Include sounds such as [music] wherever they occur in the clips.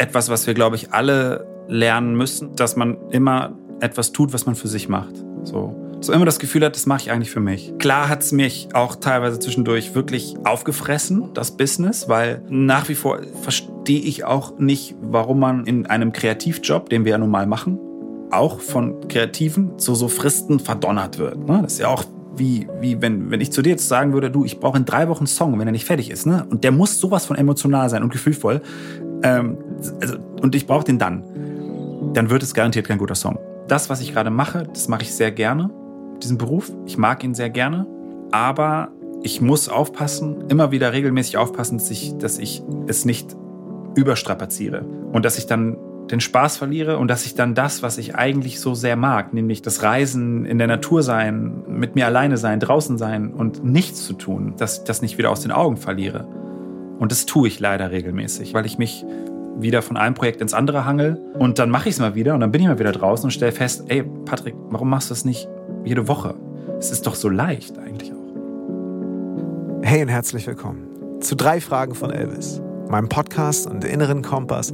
etwas, was wir, glaube ich, alle lernen müssen, dass man immer etwas tut, was man für sich macht. So. So immer das Gefühl hat, das mache ich eigentlich für mich. Klar hat es mich auch teilweise zwischendurch wirklich aufgefressen, das Business, weil nach wie vor verstehe ich auch nicht, warum man in einem Kreativjob, den wir ja nun mal machen, auch von Kreativen zu so Fristen verdonnert wird. Ne? Das ist ja auch wie, wie wenn, wenn ich zu dir jetzt sagen würde, du, ich brauche in drei Wochen einen Song, wenn er nicht fertig ist, ne? Und der muss sowas von emotional sein und gefühlvoll. Ähm, also, und ich brauche den dann. Dann wird es garantiert kein guter Song. Das, was ich gerade mache, das mache ich sehr gerne diesen Beruf. Ich mag ihn sehr gerne. Aber ich muss aufpassen, immer wieder regelmäßig aufpassen, dass ich, dass ich es nicht überstrapaziere. Und dass ich dann den Spaß verliere und dass ich dann das, was ich eigentlich so sehr mag, nämlich das Reisen, in der Natur sein, mit mir alleine sein, draußen sein und nichts zu tun, dass ich das nicht wieder aus den Augen verliere. Und das tue ich leider regelmäßig, weil ich mich wieder von einem Projekt ins andere hangel und dann mache ich es mal wieder und dann bin ich mal wieder draußen und stelle fest, ey Patrick, warum machst du das nicht jede Woche. Es ist doch so leicht eigentlich auch. Hey und herzlich willkommen zu drei Fragen von Elvis, meinem Podcast und inneren Kompass,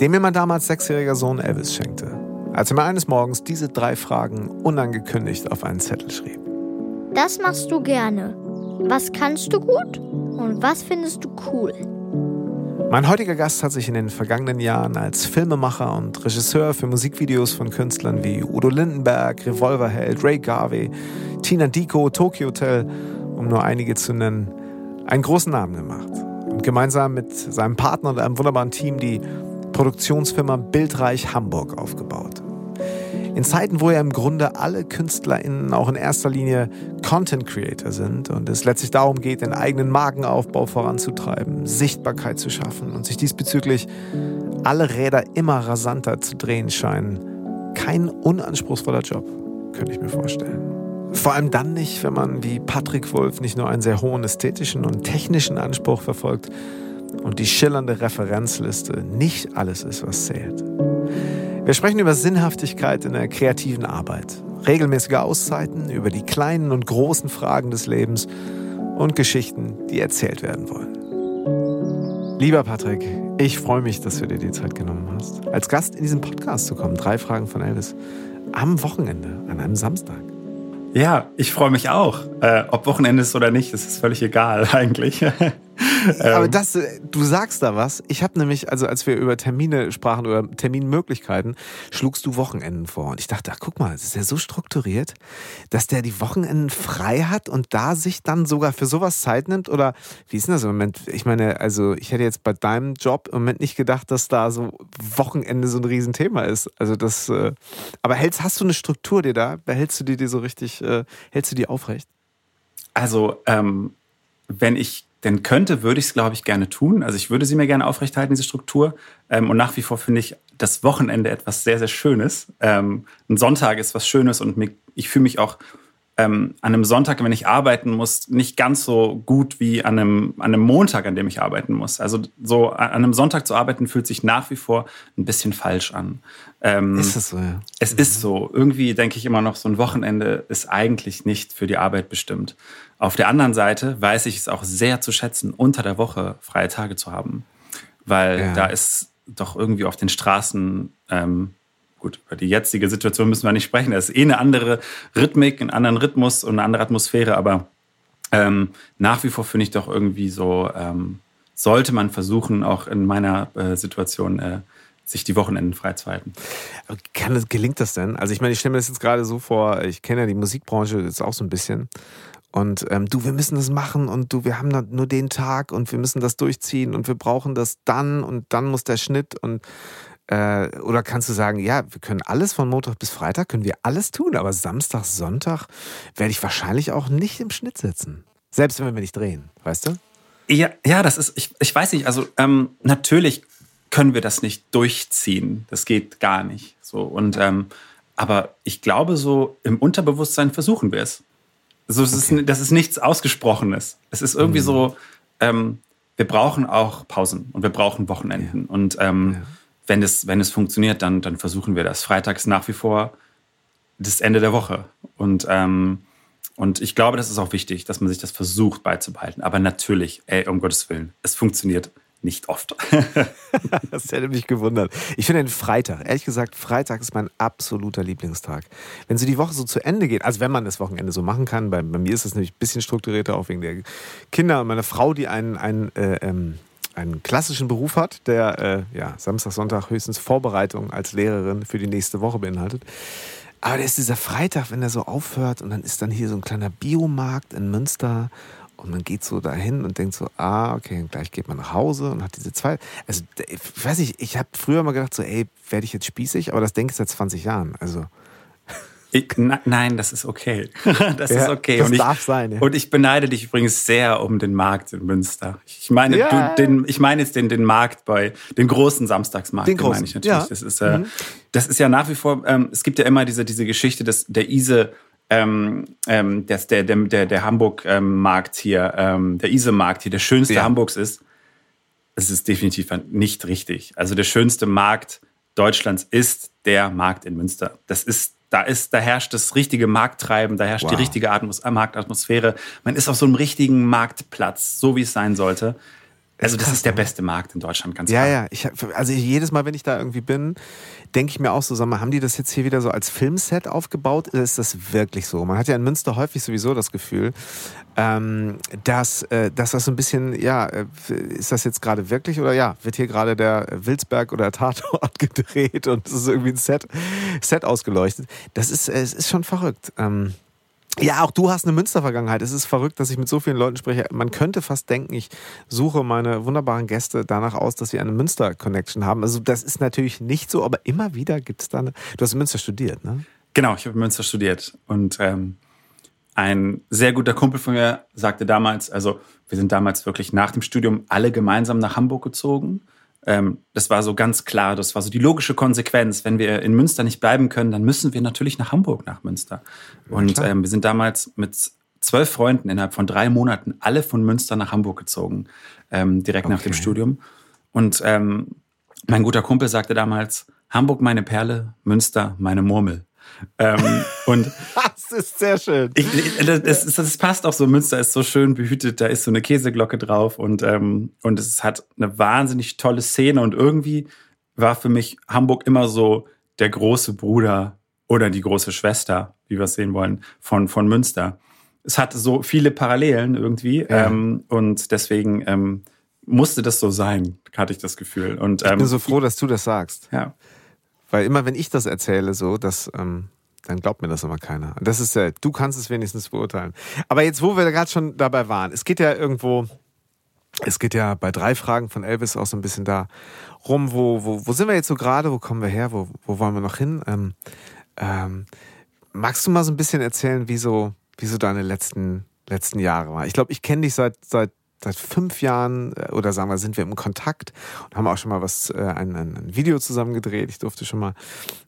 den mir mein damals sechsjähriger Sohn Elvis schenkte, als er mir eines Morgens diese drei Fragen unangekündigt auf einen Zettel schrieb. Das machst du gerne. Was kannst du gut und was findest du cool? Mein heutiger Gast hat sich in den vergangenen Jahren als Filmemacher und Regisseur für Musikvideos von Künstlern wie Udo Lindenberg, Revolverheld, Ray Garvey, Tina Dico, Tokyo Hotel, um nur einige zu nennen, einen großen Namen gemacht. Und gemeinsam mit seinem Partner und einem wunderbaren Team die Produktionsfirma Bildreich Hamburg aufgebaut. In Zeiten, wo ja im Grunde alle KünstlerInnen auch in erster Linie Content Creator sind und es letztlich darum geht, den eigenen Markenaufbau voranzutreiben, Sichtbarkeit zu schaffen und sich diesbezüglich alle Räder immer rasanter zu drehen scheinen. Kein unanspruchsvoller Job, könnte ich mir vorstellen. Vor allem dann nicht, wenn man wie Patrick Wolf nicht nur einen sehr hohen ästhetischen und technischen Anspruch verfolgt und die schillernde Referenzliste nicht alles ist, was zählt. Wir sprechen über Sinnhaftigkeit in der kreativen Arbeit, regelmäßige Auszeiten, über die kleinen und großen Fragen des Lebens und Geschichten, die erzählt werden wollen. Lieber Patrick, ich freue mich, dass du dir die Zeit genommen hast, als Gast in diesem Podcast zu kommen. Drei Fragen von Elvis. Am Wochenende, an einem Samstag. Ja, ich freue mich auch. Äh, ob Wochenende ist oder nicht, ist völlig egal [laughs] eigentlich. Aber ähm. das, äh, du sagst da was. Ich habe nämlich, also als wir über Termine sprachen oder Terminmöglichkeiten, schlugst du Wochenenden vor. Und ich dachte, ach guck mal, es ist ja so strukturiert, dass der die Wochenenden frei hat und da sich dann sogar für sowas Zeit nimmt. Oder wie ist denn das im Moment? Ich meine, also ich hätte jetzt bei deinem Job im Moment nicht gedacht, dass da so Wochenende so ein Riesenthema ist. Also das, äh, aber hältst, hast du eine Struktur dir da? Behältst du dir die so richtig, äh, hältst du die aufrecht? Also, ähm, wenn ich denn könnte, würde ich es, glaube ich, gerne tun. Also ich würde sie mir gerne aufrechthalten, diese Struktur. Ähm, und nach wie vor finde ich das Wochenende etwas sehr, sehr Schönes. Ähm, ein Sonntag ist was Schönes und ich fühle mich auch ähm, an einem Sonntag, wenn ich arbeiten muss, nicht ganz so gut wie an einem, an einem Montag, an dem ich arbeiten muss. Also so an einem Sonntag zu arbeiten fühlt sich nach wie vor ein bisschen falsch an. Ähm, ist es so, ja? Es mhm. ist so. Irgendwie denke ich immer noch, so ein Wochenende ist eigentlich nicht für die Arbeit bestimmt. Auf der anderen Seite weiß ich es auch sehr zu schätzen, unter der Woche freie Tage zu haben. Weil ja. da ist doch irgendwie auf den Straßen ähm, gut, über die jetzige Situation müssen wir nicht sprechen. Das ist eh eine andere Rhythmik, einen anderen Rhythmus und eine andere Atmosphäre, aber ähm, nach wie vor finde ich doch irgendwie so, ähm, sollte man versuchen, auch in meiner äh, Situation äh, sich die Wochenenden freizuhalten. Kann das, gelingt das denn? Also ich meine, ich stelle mir das jetzt gerade so vor, ich kenne ja die Musikbranche jetzt auch so ein bisschen. Und ähm, du, wir müssen das machen und du, wir haben nur den Tag und wir müssen das durchziehen und wir brauchen das dann und dann muss der Schnitt und äh, oder kannst du sagen, ja, wir können alles von Montag bis Freitag, können wir alles tun, aber Samstag, Sonntag werde ich wahrscheinlich auch nicht im Schnitt sitzen. Selbst wenn wir nicht drehen, weißt du? Ja, ja, das ist, ich, ich weiß nicht, also ähm, natürlich können wir das nicht durchziehen. Das geht gar nicht. So. Und ähm, aber ich glaube, so im Unterbewusstsein versuchen wir es. So, das, okay. ist, das ist nichts Ausgesprochenes. Es ist irgendwie mhm. so, ähm, wir brauchen auch Pausen und wir brauchen Wochenenden. Ja. Und ähm, ja wenn es, wenn es funktioniert, dann, dann versuchen wir das. Freitags nach wie vor das Ende der Woche. Und, ähm, und ich glaube, das ist auch wichtig, dass man sich das versucht beizubehalten. Aber natürlich, ey, um Gottes Willen, es funktioniert nicht oft. [laughs] das hätte mich gewundert. Ich finde den Freitag, ehrlich gesagt, Freitag ist mein absoluter Lieblingstag. Wenn so die Woche so zu Ende geht, also wenn man das Wochenende so machen kann, bei, bei mir ist es nämlich ein bisschen strukturierter, auch wegen der Kinder und meiner Frau, die einen, einen, äh, ähm, einen klassischen Beruf hat, der äh, ja, Samstag, Sonntag höchstens Vorbereitung als Lehrerin für die nächste Woche beinhaltet. Aber der ist dieser Freitag, wenn der so aufhört und dann ist dann hier so ein kleiner Biomarkt in Münster und man geht so dahin und denkt so, ah, okay, gleich geht man nach Hause und hat diese zwei. Also, ich weiß nicht, ich habe früher mal gedacht, so, ey, werde ich jetzt spießig? Aber das denke ich seit 20 Jahren. Also. Ich, na, nein, das ist okay. [laughs] das Ja, ist okay. das und ich, darf sein, ja. Und ich beneide dich übrigens sehr um den Markt in Münster. Ich meine, Ja. du, den, ich meine jetzt den, den Markt bei den großen Samstagsmarkt. Den großen, meine ich natürlich. Mhm. Das ist, äh, das ist ja nach wie vor. Ähm, es gibt ja immer diese diese Geschichte des der Ise. Ähm, ähm, dass der, der, der, der Hamburg-Markt hier, ähm, der Ise-Markt hier, der schönste Ja. Hamburgs ist. Es ist definitiv nicht richtig. Also der schönste Markt Deutschlands ist der Markt in Münster. Das ist, da ist, da herrscht das richtige Markttreiben, da herrscht Wow. die richtige Atmos Marktatmosphäre. Man ist auf so einem richtigen Marktplatz, so wie es sein sollte. Also das krass, ist der beste Markt in Deutschland, ganz Ja, klar. ja. Ich, hab- also jedes Mal, wenn ich da irgendwie bin, denke ich mir auch so, sag mal, haben die das jetzt hier wieder so als Filmset aufgebaut? Oder ist das wirklich so? Man hat ja in Münster häufig sowieso das Gefühl, ähm, dass, äh, dass das so ein bisschen, ja, äh, ist das jetzt gerade wirklich oder ja, wird hier gerade der Wilsberg oder Tatort [laughs] gedreht und es ist irgendwie ein Set, Set ausgeleuchtet. Das ist, äh, es ist schon verrückt. Ähm, ja, auch du hast eine Münster-Vergangenheit. Es ist verrückt, dass ich mit so vielen Leuten spreche. Man könnte fast denken, ich suche meine wunderbaren Gäste danach aus, dass sie eine Münster-Connection haben. Also das ist natürlich nicht so, aber immer wieder gibt es da eine... Du hast in Münster studiert, ne? Genau, ich habe in Münster studiert und ähm, ein sehr guter Kumpel von mir sagte damals, also wir sind damals wirklich nach dem Studium alle gemeinsam nach Hamburg gezogen. Ähm, das war so ganz klar, das war so die logische Konsequenz. Wenn wir in Münster nicht bleiben können, dann müssen wir natürlich nach Hamburg, nach Münster. Und ähm, wir sind damals mit zwölf Freunden innerhalb von drei Monaten alle von Münster nach Hamburg gezogen, ähm, direkt nach dem Okay. Studium. Und ähm, mein guter Kumpel sagte damals, Hamburg meine Perle, Münster meine Murmel. Ähm, und [laughs] Das ist sehr schön. ich, das, das, passt auch so. Münster ist so schön behütet. Da ist so eine Käseglocke drauf und, ähm, und es hat eine wahnsinnig tolle Szene. Und irgendwie war für mich Hamburg immer so der große Bruder oder die große Schwester, wie wir es sehen wollen, von, von Münster. Es hat so viele Parallelen irgendwie. Ja. Ähm, und deswegen ähm, musste das so sein, hatte ich das Gefühl. Und, Ich ähm, bin so froh, dass du das sagst. ja. Weil immer, wenn ich das erzähle, so, dass, ähm, dann glaubt mir das immer keiner. Das ist, äh, du kannst es wenigstens beurteilen. Aber jetzt, wo wir gerade schon dabei waren, es geht ja irgendwo, es geht ja bei drei Fragen von Elvis auch so ein bisschen da rum, wo, wo, wo sind wir jetzt so gerade, wo kommen wir her, wo, wo wollen wir noch hin? Ähm, ähm, magst du mal so ein bisschen erzählen, wie so, wie so deine letzten, letzten Jahre waren? Ich glaube, ich kenne dich seit, seit seit fünf Jahren äh, oder sagen wir, sind wir im Kontakt und haben auch schon mal was, äh, ein, ein, Video zusammen gedreht. Ich durfte schon mal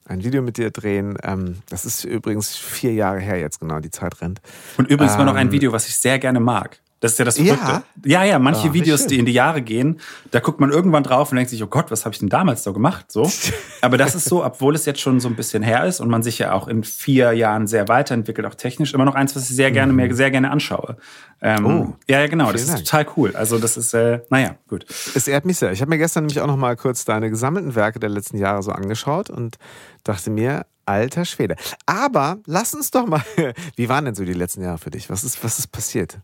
ein Video mit dir drehen. Ähm, das ist übrigens vier Jahre her jetzt genau, die Zeit rennt. Und übrigens war noch ein Ähm, Video, was ich sehr gerne mag. Das ist ja das Ja? Verrückte. Ja, ja, manche Ah, wie Videos, die in die Jahre gehen, da guckt man irgendwann drauf und denkt sich, oh Gott, was habe ich denn damals so gemacht? So. [laughs] Aber das ist so, obwohl es jetzt schon so ein bisschen her ist und man sich ja auch in vier Jahren sehr weiterentwickelt, auch technisch, immer noch eins, was ich sehr gerne, mir sehr gerne anschaue. Ähm, Oh, ja, ja, genau, das ist Dank. total cool. Also das ist, äh, naja, gut. Es ehrt mich sehr. Ich habe mir gestern nämlich auch noch mal kurz deine gesammelten Werke der letzten Jahre so angeschaut und dachte mir, alter Schwede. Aber lass uns doch mal, [laughs] wie waren denn so die letzten Jahre für dich? Was ist, was ist passiert?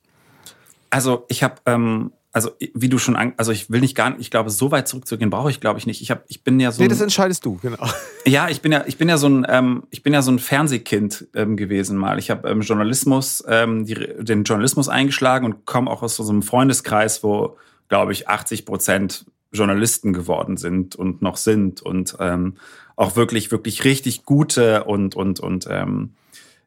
Also ich habe, ähm, also wie du schon, an, also ich will nicht gar nicht, ich glaube, so weit zurückzugehen brauche ich, glaube ich, nicht. Ich habe, ich bin ja so Nee, das entscheidest du, genau. [laughs] Ja, ich bin ja, ich bin ja so ein, ähm, ich bin ja so ein Fernsehkind ähm, gewesen mal. Ich habe ähm, Journalismus, ähm, die, den Journalismus eingeschlagen und komme auch aus so einem Freundeskreis, wo, glaube ich, 80 Prozent Journalisten geworden sind und noch sind und ähm, auch wirklich, wirklich richtig gute und und und ähm,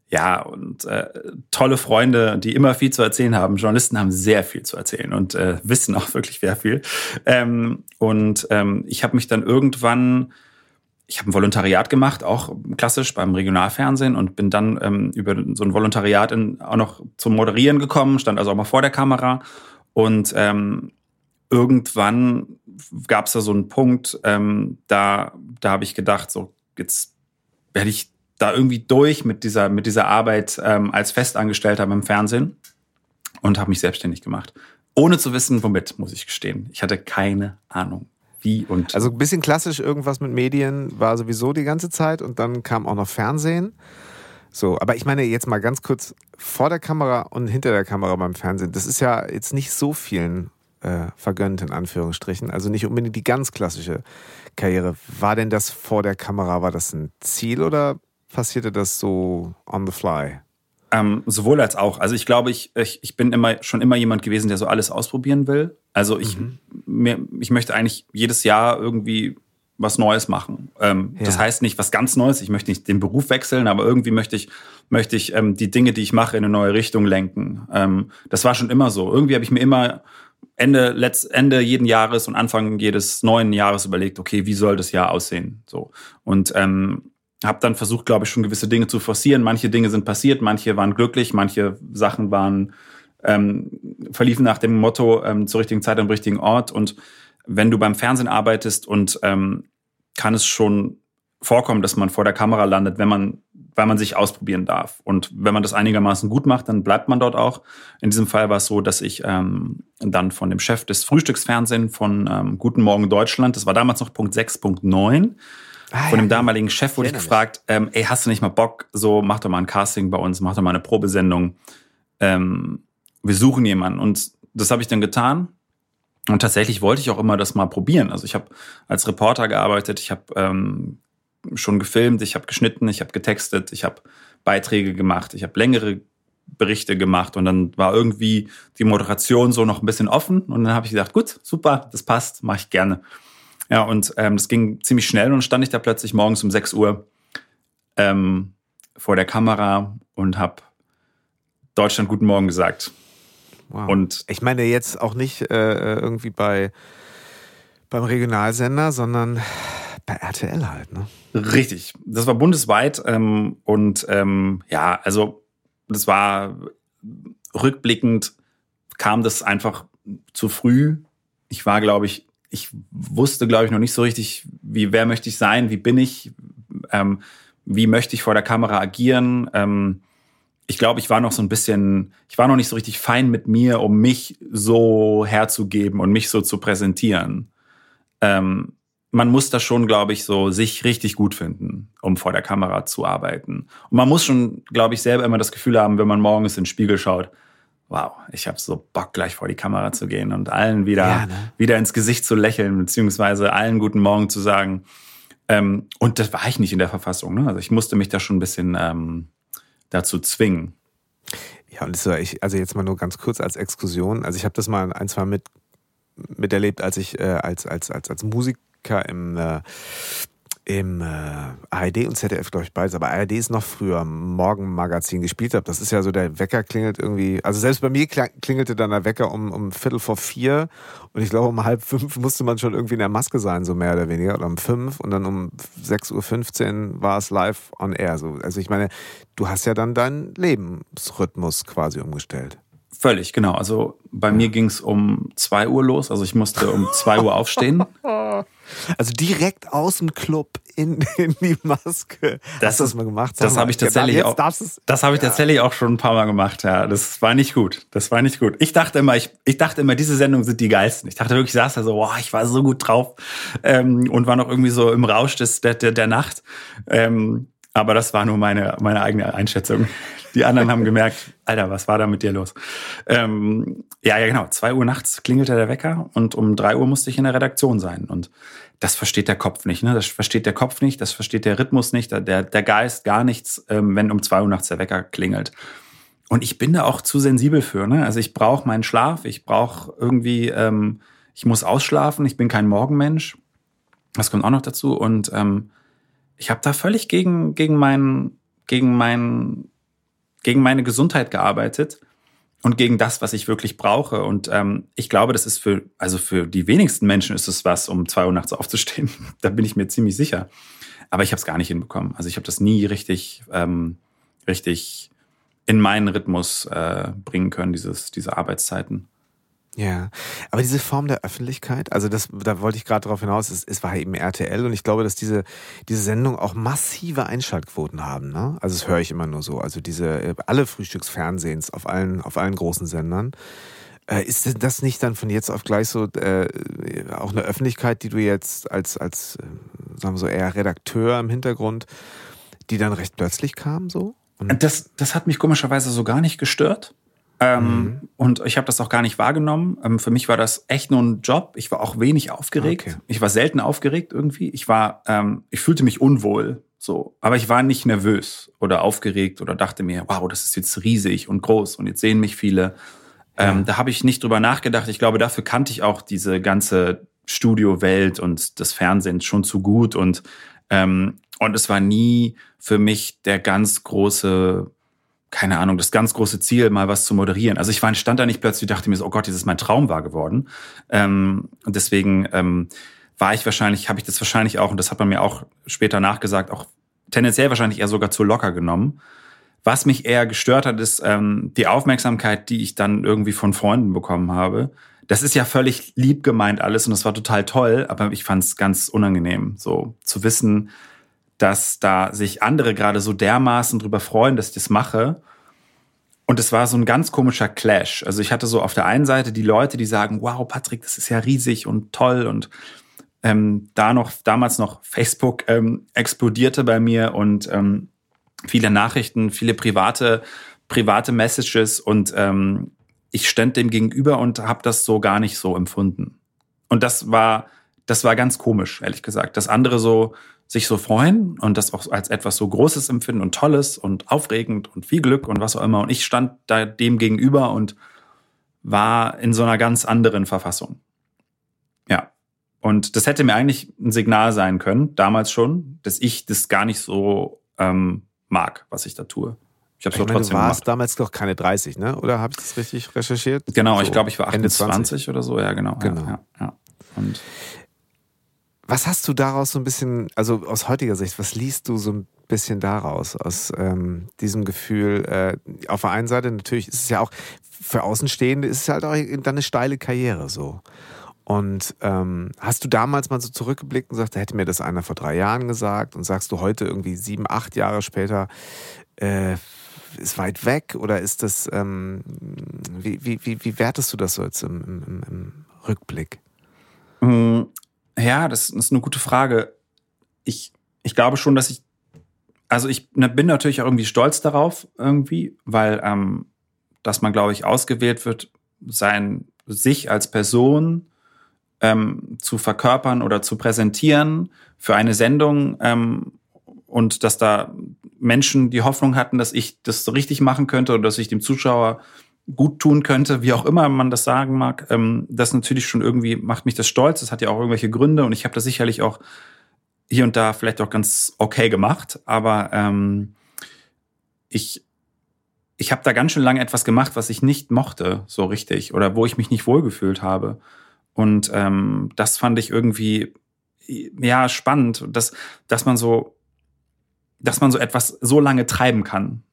ja und äh, tolle Freunde, die immer viel zu erzählen haben. Journalisten haben sehr viel zu erzählen und äh, [laughs] wissen auch wirklich sehr viel. Ähm, und ähm, ich habe mich dann irgendwann ich habe ein Volontariat gemacht, auch klassisch beim Regionalfernsehen und bin dann ähm, über so ein Volontariat in, auch noch zum Moderieren gekommen, stand also auch mal vor der Kamera und ähm, irgendwann gab es da so einen Punkt, ähm, da da habe ich gedacht, so jetzt werde ich da irgendwie durch mit dieser mit dieser Arbeit ähm, als Festangestellter beim Fernsehen und habe mich selbstständig gemacht Ohne zu wissen, womit, muss ich gestehen. Ich hatte keine Ahnung, wie und. Also ein bisschen klassisch irgendwas mit Medien war sowieso die ganze Zeit und dann kam auch noch Fernsehen. So, aber ich meine jetzt mal ganz kurz vor der Kamera und hinter der Kamera beim Fernsehen. Das ist ja jetzt nicht so vielen äh, vergönnt, in Anführungsstrichen. Also nicht unbedingt die ganz klassische Karriere. War denn das vor der Kamera, war das ein Ziel oder passierte das so on the fly? Ähm, sowohl als auch. Also ich glaube, ich, ich, ich bin immer schon immer jemand gewesen, der so alles ausprobieren will. Also ich, mhm. mir, ich möchte eigentlich jedes Jahr irgendwie was Neues machen. Ähm, ja. Das heißt nicht was ganz Neues. Ich möchte nicht den Beruf wechseln, aber irgendwie möchte ich möchte ich ähm, die Dinge, die ich mache, in eine neue Richtung lenken. Ähm, das war schon immer so. Irgendwie habe ich mir immer Ende, letzt, Ende jeden Jahres und Anfang jedes neuen Jahres überlegt, okay, wie soll das Jahr aussehen? So. Und ähm, habe dann versucht, glaube ich, schon gewisse Dinge zu forcieren. Manche Dinge sind passiert, manche waren glücklich, manche Sachen waren ähm, verliefen nach dem Motto ähm, zur richtigen Zeit am richtigen Ort. Und wenn du beim Fernsehen arbeitest und ähm, kann es schon vorkommen, dass man vor der Kamera landet, wenn man weil man sich ausprobieren darf. Und wenn man das einigermaßen gut macht, dann bleibt man dort auch. In diesem Fall war es so, dass ich ähm, dann von dem Chef des Frühstücksfernsehens von ähm, Guten Morgen Deutschland, das war damals noch Punkt 6.9, ah, von dem damaligen Chef wurde ich gefragt, ähm, ey, hast du nicht mal Bock, so mach doch mal ein Casting bei uns, mach doch mal eine Probesendung. Ähm, wir suchen jemanden. Und das habe ich dann getan. Und tatsächlich wollte ich auch immer das mal probieren. Also ich habe als Reporter gearbeitet, ich habe ähm, schon gefilmt, ich habe geschnitten, ich habe getextet, ich habe Beiträge gemacht, ich habe längere Berichte gemacht und dann war irgendwie die Moderation so noch ein bisschen offen und dann habe ich gedacht, gut, super, das passt, mache ich gerne. Ja, und ähm, das ging ziemlich schnell und dann stand ich da plötzlich morgens um 6 Uhr ähm, vor der Kamera und habe Deutschland Guten Morgen gesagt. Wow. Und ich meine jetzt auch nicht äh, irgendwie bei beim Regionalsender, sondern bei RTL halt, ne? Richtig. Das war bundesweit ähm, und ähm, ja, also das war rückblickend kam das einfach zu früh. Ich war, glaube ich, ich wusste, glaube ich, noch nicht so richtig, wie wer möchte ich sein, wie bin ich, ähm, wie möchte ich vor der Kamera agieren. Ähm, ich glaube, ich war noch so ein bisschen, ich war noch nicht so richtig fein mit mir, um mich so herzugeben und mich so zu präsentieren. Ähm, man muss da schon, glaube ich, so sich richtig gut finden, um vor der Kamera zu arbeiten. Und man muss schon, glaube ich, selber immer das Gefühl haben, wenn man morgens in den Spiegel schaut, wow, ich habe so Bock, gleich vor die Kamera zu gehen und allen wieder, ja, ne? wieder ins Gesicht zu lächeln, beziehungsweise allen guten Morgen zu sagen. Ähm, und das war ich nicht in der Verfassung. Ne? Also ich musste mich da schon ein bisschen ähm, dazu zwingen. Ja, und das war ich, also jetzt mal nur ganz kurz als Exkursion. Also ich habe das mal ein, zwei mit miterlebt, als ich äh, als, als, als, als Musiker im, äh, im äh, ARD und ZDF, glaube ich, beides, aber ARD ist noch früher Morgenmagazin gespielt habe. Das ist ja so, der Wecker klingelt irgendwie, also selbst bei mir klingelte dann der Wecker um, um Viertel vor vier und ich glaube um halb fünf musste man schon irgendwie in der Maske sein, so mehr oder weniger, oder um fünf und dann um 6.15 Uhr war es live on air. So. Also ich meine, du hast ja dann deinen Lebensrhythmus quasi umgestellt. Völlig, genau. Also bei mir ging es um zwei Uhr los. Also ich musste um zwei Uhr aufstehen. [laughs] Also direkt aus dem Club in, in die Maske. Das, Hast du das mal gemacht? Das habe ich tatsächlich auch. Das habe ich tatsächlich auch schon ein paar Mal gemacht. Ja, das war nicht gut. Das war nicht gut. Ich dachte immer, ich, ich dachte immer, diese Sendungen sind die geilsten. Ich dachte wirklich, ich saß da so, boah, ich war so gut drauf ähm, und war noch irgendwie so im Rausch des der, der, der Nacht. Ähm, aber das war nur meine meine eigene Einschätzung. Die anderen haben gemerkt, Alter, was war da mit dir los? Ähm, ja, ja, genau. Zwei Uhr nachts klingelte der Wecker und um drei Uhr musste ich in der Redaktion sein. Und das versteht der Kopf nicht. Ne? Das versteht der Kopf nicht, das versteht der Rhythmus nicht, der, der Geist gar nichts, ähm, wenn um zwei Uhr nachts der Wecker klingelt. Und ich bin da auch zu sensibel für. Ne? Also ich brauche meinen Schlaf, ich brauche irgendwie, ähm, ich muss ausschlafen, ich bin kein Morgenmensch. Das kommt auch noch dazu. Und ähm, ich habe da völlig gegen, gegen meinen, gegen meinen gegen meine Gesundheit gearbeitet und gegen das, was ich wirklich brauche. Und ähm, ich glaube, das ist für, also für die wenigsten Menschen ist es was, um zwei Uhr nachts [laughs] aufzustehen. da bin ich mir ziemlich sicher. Aber ich habe es gar nicht hinbekommen. Also ich habe das nie richtig, ähm, richtig in meinen Rhythmus äh, bringen können, dieses, diese Arbeitszeiten. Ja, aber diese Form der Öffentlichkeit, also das, da wollte ich gerade darauf hinaus, es, es war eben RTL und ich glaube, dass diese, diese Sendung auch massive Einschaltquoten haben. Ne? Also das höre ich immer nur so. Also diese, alle Frühstücksfernsehens auf allen, auf allen großen Sendern. Äh, ist das nicht dann von jetzt auf gleich so äh, auch eine Öffentlichkeit, die du jetzt als, als äh, sagen wir so, eher Redakteur im Hintergrund, die dann recht plötzlich kam so? Und das, das hat mich komischerweise so gar nicht gestört. Ähm, mhm. Und ich habe das auch gar nicht wahrgenommen. Ähm, für mich war das echt nur ein Job. Ich war auch wenig aufgeregt. Okay. Ich war selten aufgeregt irgendwie. Ich war, ähm, ich fühlte mich unwohl. So, aber ich war nicht nervös oder aufgeregt oder dachte mir, wow, das ist jetzt riesig und groß und jetzt sehen mich viele. Ähm, Da habe ich nicht drüber nachgedacht. Ich glaube, dafür kannte ich auch diese ganze Studiowelt und das Fernsehen schon zu gut und ähm, und es war nie für mich der ganz große keine Ahnung, das ganz große Ziel, mal was zu moderieren. Also ich war, stand da nicht plötzlich dachte mir so, oh Gott, dieses ist mein Traum wahr geworden. Ähm, und deswegen ähm, war ich wahrscheinlich, habe ich das wahrscheinlich auch, und das hat man mir auch später nachgesagt, auch tendenziell wahrscheinlich eher sogar zu locker genommen. Was mich eher gestört hat, ist ähm, die Aufmerksamkeit, die ich dann irgendwie von Freunden bekommen habe. Das ist ja völlig lieb gemeint alles und das war total toll, aber ich fand es ganz unangenehm, so zu wissen, dass da sich andere gerade so dermaßen drüber freuen, dass ich das mache. Und es war so ein ganz komischer Clash. Also ich hatte so auf der einen Seite die Leute, die sagen, wow, Patrick, das ist ja riesig und toll und ähm, da noch damals noch Facebook ähm, explodierte bei mir und ähm, viele Nachrichten, viele private private Messages und ähm, ich stand dem gegenüber und habe das so gar nicht so empfunden. Und das war das war ganz komisch, ehrlich gesagt. Das andere so sich so freuen und das auch als etwas so Großes empfinden und Tolles und aufregend und viel Glück und was auch immer. Und ich stand da dem gegenüber und war in so einer ganz anderen Verfassung. Ja. Und das hätte mir eigentlich ein Signal sein können, damals schon, dass ich das gar nicht so ähm, mag, was ich da tue. Ich habe es trotzdem Du warst gemacht. damals doch keine 30, ne? Oder habe ich das richtig recherchiert? Genau, so ich glaube, ich war 28 oder so. Ja, genau. genau. Ja, ja. Und was hast du daraus so ein bisschen, also aus heutiger Sicht, was liest du so ein bisschen daraus, aus ähm, diesem Gefühl? Äh, auf der einen Seite natürlich ist es ja auch, für Außenstehende ist es halt auch dann eine steile Karriere so. Und ähm, hast du damals mal so zurückgeblickt und gesagt, da hätte mir das einer vor drei Jahren gesagt und sagst du heute irgendwie sieben, acht Jahre später, äh, ist weit weg oder ist das, ähm, wie, wie, wie, wie wertest du das so jetzt im, im, im Rückblick? Ja, das ist eine gute Frage. Ich, ich glaube schon, dass ich, also ich bin natürlich auch irgendwie stolz darauf, irgendwie, weil, ähm, dass man, glaube ich, ausgewählt wird, sein, sich als Person ähm, zu verkörpern oder zu präsentieren für eine Sendung ähm, und dass da Menschen die Hoffnung hatten, dass ich das richtig machen könnte oder dass ich dem Zuschauer gut tun könnte, wie auch immer man das sagen mag, ähm, das natürlich schon irgendwie macht mich das stolz. Das hat ja auch irgendwelche Gründe und ich habe das sicherlich auch hier und da vielleicht auch ganz okay gemacht, aber ähm, ich ich habe da ganz schön lange etwas gemacht, was ich nicht mochte, so richtig, oder wo ich mich nicht wohlgefühlt habe. Und ähm, das fand ich irgendwie ja spannend, dass dass man so dass man so etwas so lange treiben kann,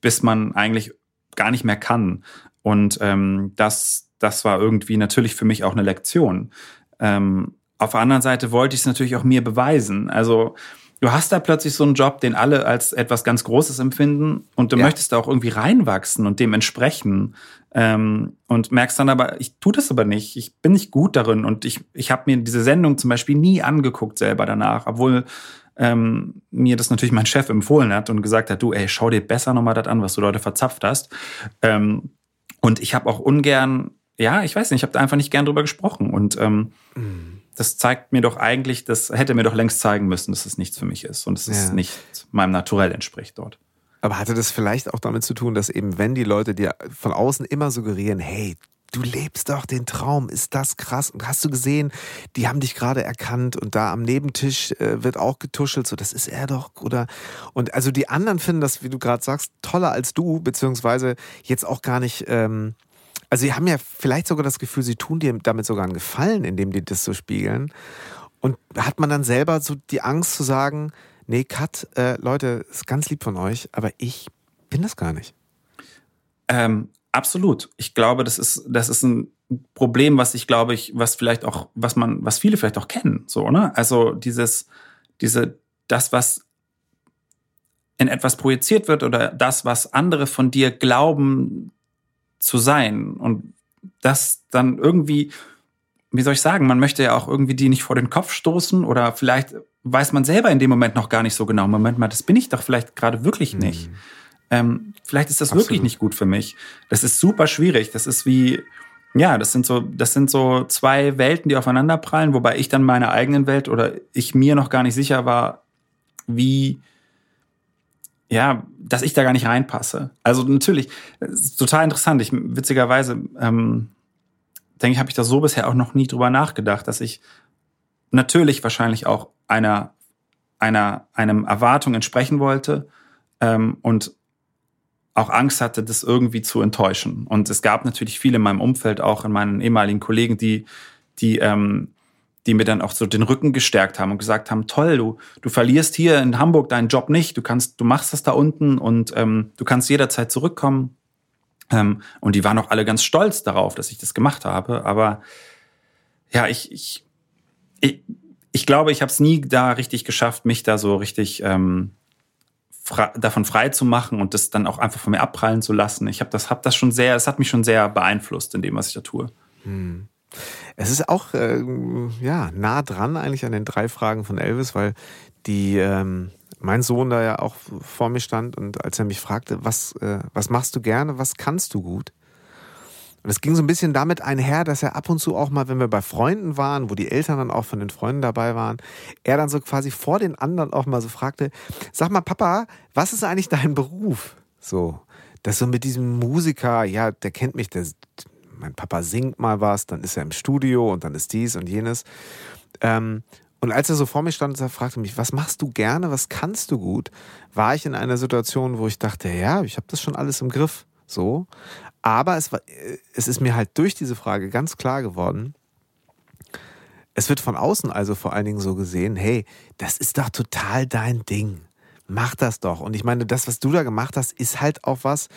bis man eigentlich gar nicht mehr kann. Und ähm, das, das war irgendwie natürlich für mich auch eine Lektion. Ähm, auf der anderen Seite wollte ich es natürlich auch mir beweisen. Also du hast da plötzlich so einen Job, den alle als etwas ganz Großes empfinden und du ja. möchtest da auch irgendwie reinwachsen und dem entsprechen. Ähm, und merkst dann aber, ich tue das aber nicht. Ich bin nicht gut darin und ich, ich habe mir diese Sendung zum Beispiel nie angeguckt selber danach, obwohl ähm, mir das natürlich mein Chef empfohlen hat und gesagt hat, du, ey, schau dir besser nochmal das an, was du Leute verzapft hast. Ähm, und ich habe auch ungern, ja, ich weiß nicht, ich habe da einfach nicht gern drüber gesprochen. Und ähm, mhm. das zeigt mir doch eigentlich, das hätte mir doch längst zeigen müssen, dass es nichts für mich ist und dass ja. es nicht meinem Naturell entspricht dort. Aber hatte das vielleicht auch damit zu tun, dass eben, wenn die Leute dir von außen immer suggerieren, hey, du lebst doch den Traum, ist das krass. Und hast du gesehen, die haben dich gerade erkannt und da am Nebentisch äh, wird auch getuschelt, so das ist er doch, oder? Und also die anderen finden das, wie du gerade sagst, toller als du, beziehungsweise jetzt auch gar nicht. Ähm, also sie haben ja vielleicht sogar das Gefühl, sie tun dir damit sogar einen Gefallen, indem die das so spiegeln. Und hat man dann selber so die Angst zu sagen, nee, Cut, äh, Leute, ist ganz lieb von euch, aber ich bin das gar nicht. Ähm, Absolut. Ich glaube, das ist, das ist ein Problem, was ich glaube ich, was vielleicht auch, was man, was viele vielleicht auch kennen, so, ne? Also dieses, diese, das, was in etwas projiziert wird oder das, was andere von dir glauben zu sein und das dann irgendwie, wie soll ich sagen, man möchte ja auch irgendwie die nicht vor den Kopf stoßen oder vielleicht weiß man selber in dem Moment noch gar nicht so genau, Moment mal, das bin ich doch vielleicht gerade wirklich nicht. Mhm. Ähm, vielleicht ist das Absolut. wirklich nicht gut für mich. Das ist super schwierig. Das ist wie, ja, das sind so, das sind so zwei Welten, die aufeinander prallen, wobei ich dann meine eigenen Welt oder ich mir noch gar nicht sicher war, wie, ja, dass ich da gar nicht reinpasse. Also natürlich, total interessant. Ich witzigerweise ähm, denke ich, habe ich da so bisher auch noch nie drüber nachgedacht, dass ich natürlich wahrscheinlich auch einer einer einem Erwartung entsprechen wollte ähm, und auch Angst hatte, das irgendwie zu enttäuschen. Und es gab natürlich viele in meinem Umfeld, auch in meinen ehemaligen Kollegen, die, die, ähm, die mir dann auch so den Rücken gestärkt haben und gesagt haben, toll, du, du verlierst hier in Hamburg deinen Job nicht, du kannst, du machst das da unten und ähm, du kannst jederzeit zurückkommen. Ähm, und die waren auch alle ganz stolz darauf, dass ich das gemacht habe. Aber ja, ich, ich, ich, ich glaube, ich habe es nie da richtig geschafft, mich da so richtig ähm, davon frei zu machen und das dann auch einfach von mir abprallen zu lassen. Ich habe das, hab das schon sehr, es hat mich schon sehr beeinflusst in dem, was ich da tue. Hm. Es ist auch äh, ja nah dran eigentlich an den drei Fragen von Elvis, weil die ähm, mein Sohn da ja auch vor mir stand und als er mich fragte, was äh, was machst du gerne, was kannst du gut, und es ging so ein bisschen damit einher, dass er ab und zu auch mal, wenn wir bei Freunden waren, wo die Eltern dann auch von den Freunden dabei waren, er dann so quasi vor den anderen auch mal so fragte, sag mal, Papa, was ist eigentlich dein Beruf? So, das so mit diesem Musiker, ja, der kennt mich, der, mein Papa singt mal was, dann ist er im Studio und dann ist dies und jenes. Ähm, und als er so vor mir stand und fragte mich, was machst du gerne, was kannst du gut, war ich in einer Situation, wo ich dachte, ja, ich habe das schon alles im Griff. So. Aber es, war, es ist mir halt durch diese Frage ganz klar geworden, es wird von außen also vor allen Dingen so gesehen, hey, das ist doch total dein Ding. Mach das doch. Und ich meine, das, was du da gemacht hast, ist halt auch was.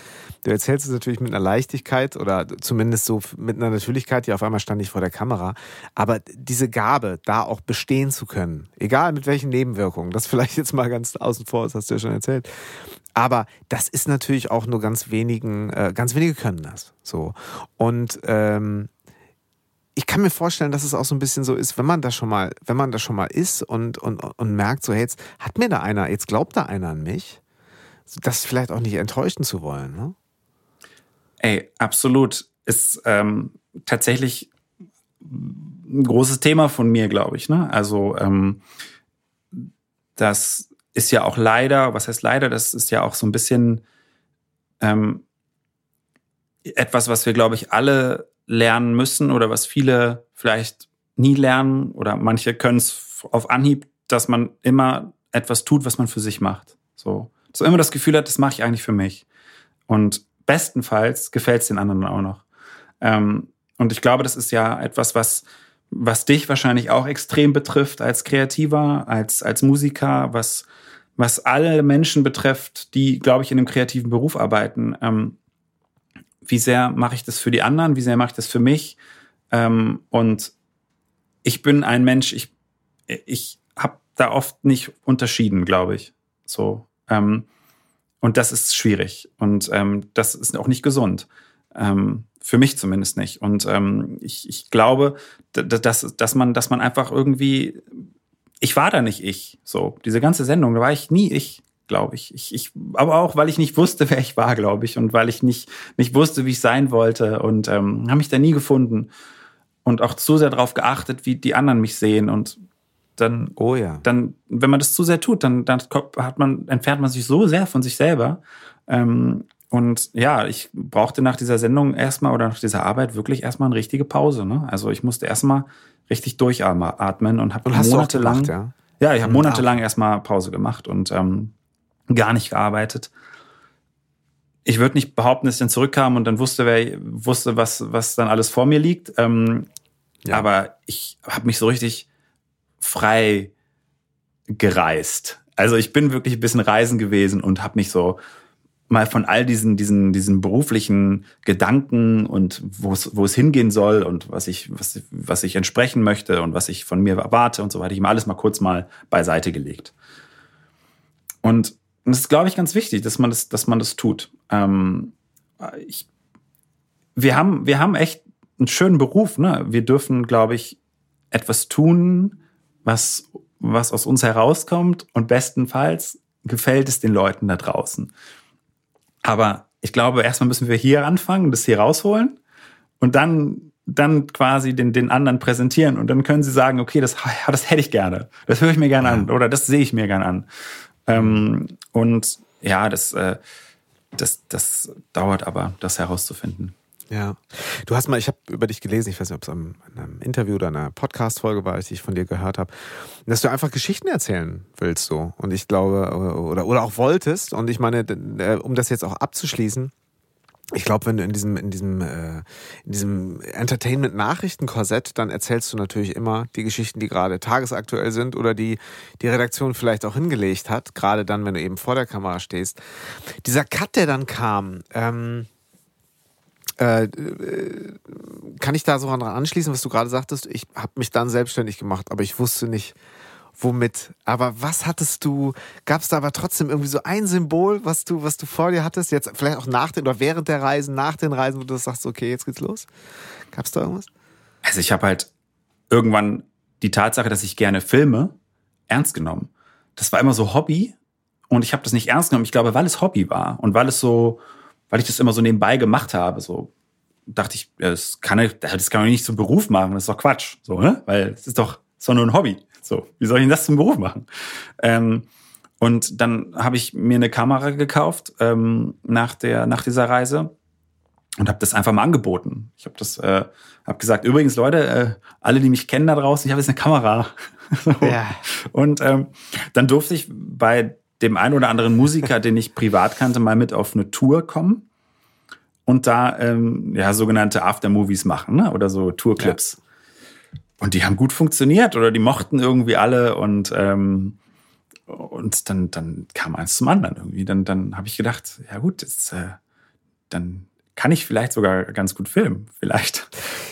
Du erzählst es natürlich mit einer Leichtigkeit oder zumindest so mit einer Natürlichkeit, die auf einmal stand ich vor der Kamera. Aber diese Gabe, da auch bestehen zu können, egal mit welchen Nebenwirkungen, das vielleicht jetzt mal ganz außen vor, das hast du ja schon erzählt. Aber das ist natürlich auch nur ganz wenigen, äh, ganz wenige können das. So. Und ähm, ich kann mir vorstellen, dass es auch so ein bisschen so ist, wenn man da schon mal, wenn man da schon mal ist und, und, und merkt, so, hey, jetzt hat mir da einer, jetzt glaubt da einer an mich, das vielleicht auch nicht enttäuschen zu wollen. Ne? Ey, absolut. Ist ähm, tatsächlich ein großes Thema von mir, glaube ich. Ne? Also ähm, das ist ja auch leider, was heißt leider, das ist ja auch so ein bisschen ähm, etwas, was wir, glaube ich, alle lernen müssen oder was viele vielleicht nie lernen oder manche können es auf Anhieb, dass man immer etwas tut, was man für sich macht. So, dass man immer das Gefühl hat, das mache ich eigentlich für mich. Und bestenfalls gefällt es den anderen auch noch. Ähm, und ich glaube, das ist ja etwas, was was dich wahrscheinlich auch extrem betrifft als Kreativer, als als Musiker, was was alle Menschen betrifft, die, glaube ich, in einem kreativen Beruf arbeiten. Ähm, wie sehr mache ich das für die anderen? Wie sehr mache ich das für mich? Ähm, und ich bin ein Mensch, ich, ich habe da oft nicht unterschieden, glaube ich. So. Ähm, und das ist schwierig. Und ähm, das ist auch nicht gesund. Ähm, für mich zumindest nicht. Und ähm, ich, ich glaube, dass, dass, man, dass man einfach irgendwie ich war da nicht ich. So, diese ganze Sendung, da war ich nie ich, glaube ich. ich. Ich, aber auch, weil ich nicht wusste, [laughs] wer ich war, glaube ich, und weil ich nicht, nicht wusste, wie ich sein wollte und ähm, habe mich da nie gefunden und auch zu sehr darauf geachtet, wie die anderen mich sehen und dann, oh ja. dann, wenn man das zu sehr tut, dann, dann hat man, entfernt man sich so sehr von sich selber. Ähm, und ja, ich brauchte nach dieser Sendung erstmal oder nach dieser Arbeit wirklich erstmal eine richtige Pause. Ne? Also ich musste erstmal richtig durchatmen und habe monatelang, ja? ja, ich habe monatelang erstmal Pause gemacht und ähm, gar nicht gearbeitet. Ich würde nicht behaupten, dass ich dann zurückkam und dann wusste, wer wusste, was was dann alles vor mir liegt. Ähm, ja. Aber ich habe mich so richtig frei gereist. Also ich bin wirklich ein bisschen reisen gewesen und habe mich so mal von all diesen, diesen, diesen beruflichen Gedanken und wo es, wo es hingehen soll und was ich, was, was ich entsprechen möchte und was ich von mir erwarte und so weiter, ich mal alles mal kurz mal beiseite gelegt. Und das ist, glaube ich, ganz wichtig, dass man das, dass man das tut. Ähm, ich, wir haben, wir haben echt einen schönen Beruf. Ne? Wir dürfen, glaube ich, etwas tun, was, was aus uns herauskommt und bestenfalls gefällt es den Leuten da draußen. Aber ich glaube, erstmal müssen wir hier anfangen, das hier rausholen und dann, dann quasi den, den anderen präsentieren und dann können sie sagen, okay, das, das hätte ich gerne, das höre ich mir gerne an oder das sehe ich mir gerne an. Ähm, und ja, das, äh, das, das dauert aber, das herauszufinden. Ja. Du hast mal, ich habe über dich gelesen, ich weiß nicht, ob es in einem Interview oder einer Podcast-Folge war, die ich von dir gehört habe, dass du einfach Geschichten erzählen willst so. Und ich glaube, oder, oder auch wolltest. Und ich meine, äh, um das jetzt auch abzuschließen, ich glaube, wenn du in diesem, in diesem, äh, in diesem Entertainment-Nachrichten-Korsett, dann erzählst du natürlich immer die Geschichten, die gerade tagesaktuell sind oder die die Redaktion vielleicht auch hingelegt hat, gerade dann, wenn du eben vor der Kamera stehst. Dieser Cut, der dann kam, ähm, äh, äh, kann ich da so dran anschließen, was du gerade sagtest? Ich habe mich dann selbstständig gemacht, aber ich wusste nicht, womit. Aber was hattest du? Gab es da aber trotzdem irgendwie so ein Symbol, was du, was du vor dir hattest? Jetzt vielleicht auch nach den oder während der Reisen, nach den Reisen, wo du sagst, okay, jetzt geht's los. Gab es da irgendwas? Also ich habe halt irgendwann die Tatsache, dass ich gerne filme, ernst genommen. Das war immer so Hobby und ich habe das nicht ernst genommen. Ich glaube, weil es Hobby war und weil es so weil ich das immer so nebenbei gemacht habe, so dachte ich, das kann das kann ich nicht zum Beruf machen, das ist doch Quatsch, so, ne? Weil es ist doch, ist doch nur ein Hobby. So, wie soll ich denn das zum Beruf machen? Ähm, und dann habe ich mir eine Kamera gekauft ähm, nach der nach dieser Reise und habe das einfach mal angeboten. Ich habe das, äh, habe gesagt, übrigens Leute, äh, alle, die mich kennen da draußen, ich habe jetzt eine Kamera. [laughs] so. ja. Und ähm, dann durfte ich bei dem einen oder anderen Musiker, den ich privat kannte, mal mit auf eine Tour kommen und da ähm, ja sogenannte Aftermovies machen ne? oder so Tourclips. Und die haben gut funktioniert oder die mochten irgendwie alle und ähm, und dann dann kam eins zum anderen irgendwie. Dann dann habe ich gedacht, ja gut, jetzt, äh, dann kann ich vielleicht sogar ganz gut filmen, vielleicht.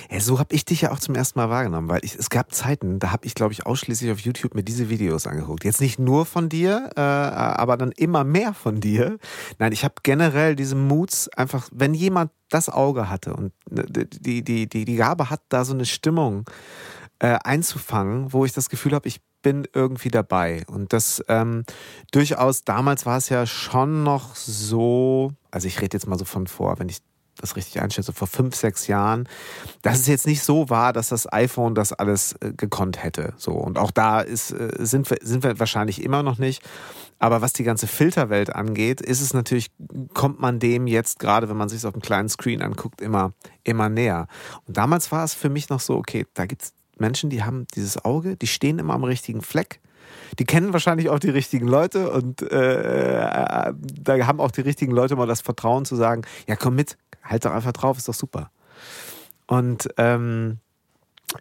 Ja, so habe ich dich ja auch zum ersten Mal wahrgenommen, weil ich, es gab Zeiten, da habe ich, glaube ich, ausschließlich auf YouTube mir diese Videos angeguckt. Jetzt nicht nur von dir, äh, aber dann immer mehr von dir. Nein, ich habe generell diese Moods einfach, wenn jemand das Auge hatte und ne, die, die, die, die Gabe hat, da so eine Stimmung äh, einzufangen, wo ich das Gefühl habe, ich bin irgendwie dabei. Und das ähm, durchaus, damals war es ja schon noch so, also ich rede jetzt mal so von vor, wenn ich das richtig einschätze, vor fünf, sechs Jahren, dass es jetzt nicht so war, dass das iPhone das alles äh, gekonnt hätte. So. Und auch da ist, äh, sind, wir, sind wir wahrscheinlich immer noch nicht. Aber was die ganze Filterwelt angeht, ist es natürlich, kommt man dem jetzt, gerade wenn man sich auf einem kleinen Screen anguckt, immer, immer näher. Und damals war es für mich noch so, okay, da gibt es Menschen, die haben dieses Auge, die stehen immer am richtigen Fleck die kennen wahrscheinlich auch die richtigen Leute und äh, äh, da haben auch die richtigen Leute mal das Vertrauen zu sagen, ja komm mit, halt doch einfach drauf, ist doch super. Und ähm,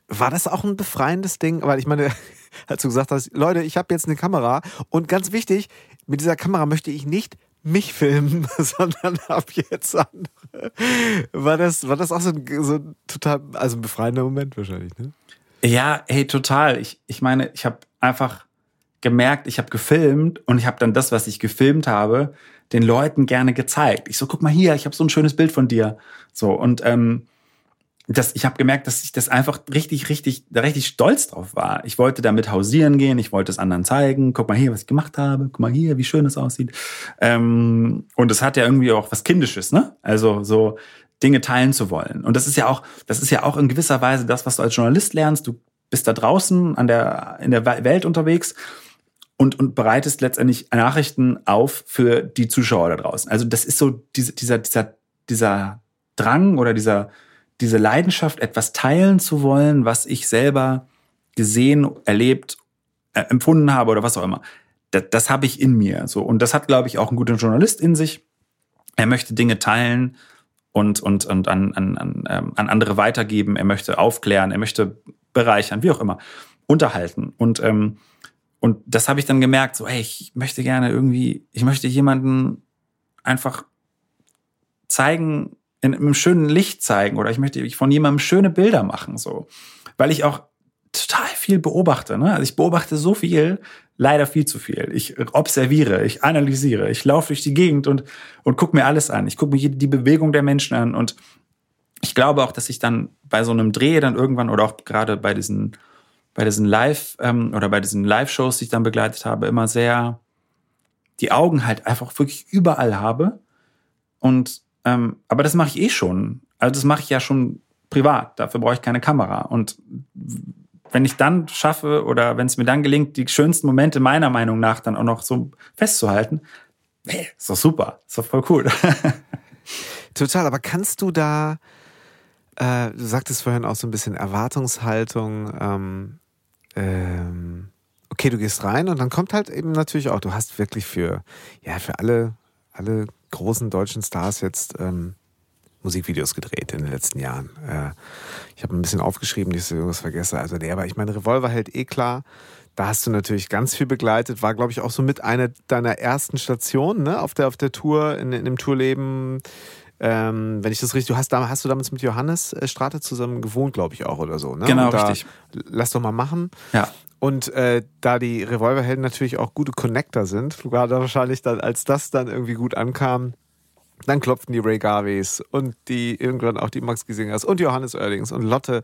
war das auch ein befreiendes Ding? Weil ich meine, [laughs] als du gesagt hast, Leute, ich habe jetzt eine Kamera und ganz wichtig, mit dieser Kamera möchte ich nicht mich filmen, [laughs] sondern ab jetzt andere. War das, war das auch so ein, so ein total, also ein befreiender Moment wahrscheinlich, ne? Ja, hey, total. Ich, ich meine, ich habe einfach gemerkt, ich habe gefilmt und ich habe dann das, was ich gefilmt habe, den Leuten gerne gezeigt. Ich so, guck mal hier, ich habe so ein schönes Bild von dir. So und ähm, das, ich habe gemerkt, dass ich das einfach richtig, richtig, richtig stolz drauf war. Ich wollte damit hausieren gehen, ich wollte es anderen zeigen. Guck mal hier, was ich gemacht habe. Guck mal hier, wie schön es aussieht. Ähm, und es hat ja irgendwie auch was Kindisches, ne? Also so Dinge teilen zu wollen. Und das ist ja auch, das ist ja auch in gewisser Weise das, was du als Journalist lernst. Du bist da draußen an der, in der Welt unterwegs und, und bereitest letztendlich Nachrichten auf für die Zuschauer da draußen. Also das ist so diese, dieser, dieser, dieser Drang oder dieser, diese Leidenschaft, etwas teilen zu wollen, was ich selber gesehen, erlebt, äh, empfunden habe oder was auch immer. Das, das habe ich in mir. So. Und das hat, glaube ich, auch ein guter Journalist in sich. Er möchte Dinge teilen und, und, und an, an, an, ähm, an andere weitergeben. Er möchte aufklären, er möchte bereichern, wie auch immer, unterhalten. Und ähm, und das habe ich dann gemerkt, so, hey, ich möchte gerne irgendwie, ich möchte jemanden einfach zeigen, in einem schönen Licht zeigen oder ich möchte von jemandem schöne Bilder machen, so. Weil ich auch total viel beobachte, ne? Also ich beobachte so viel, leider viel zu viel. Ich observiere, ich analysiere, ich laufe durch die Gegend und, und gucke mir alles an. Ich gucke mir die Bewegung der Menschen an und ich glaube auch, dass ich dann bei so einem Dreh dann irgendwann oder auch gerade bei diesen, bei diesen Live- ähm, oder bei diesen Live-Shows, die ich dann begleitet habe, immer sehr die Augen halt einfach wirklich überall habe. Und ähm, aber das mache ich eh schon. Also das mache ich ja schon privat. Dafür brauche ich keine Kamera. Und wenn ich dann schaffe oder wenn es mir dann gelingt, die schönsten Momente meiner Meinung nach dann auch noch so festzuhalten, hey, ist doch super, ist doch voll cool. [laughs] Total, aber kannst du da, äh, du sagtest vorhin auch so ein bisschen Erwartungshaltung, ähm, ähm, okay, du gehst rein und dann kommt halt eben natürlich auch, du hast wirklich für, ja, für alle, alle großen deutschen Stars jetzt ähm, Musikvideos gedreht in den letzten Jahren. Äh, ich habe ein bisschen aufgeschrieben, dass ich irgendwas vergesse. Also der, aber ich meine, Revolver hält eh klar. Da hast du natürlich ganz viel begleitet. War, glaube ich, auch so mit einer deiner ersten Stationen ne? auf, der, auf der Tour, in, in dem Tourleben. Ähm, wenn ich das richtig, du hast, hast du damals mit Johannes äh, Strate zusammen gewohnt, glaube ich auch oder so. Ne? Genau, richtig. Lass doch mal machen. Ja. Und äh, da die Revolverhelden natürlich auch gute Connector sind, gerade wahrscheinlich dann, als das dann irgendwie gut ankam, dann klopften die Ray Garveys und die irgendwann auch die Max Giesingers und Johannes Oerdings und Lotte.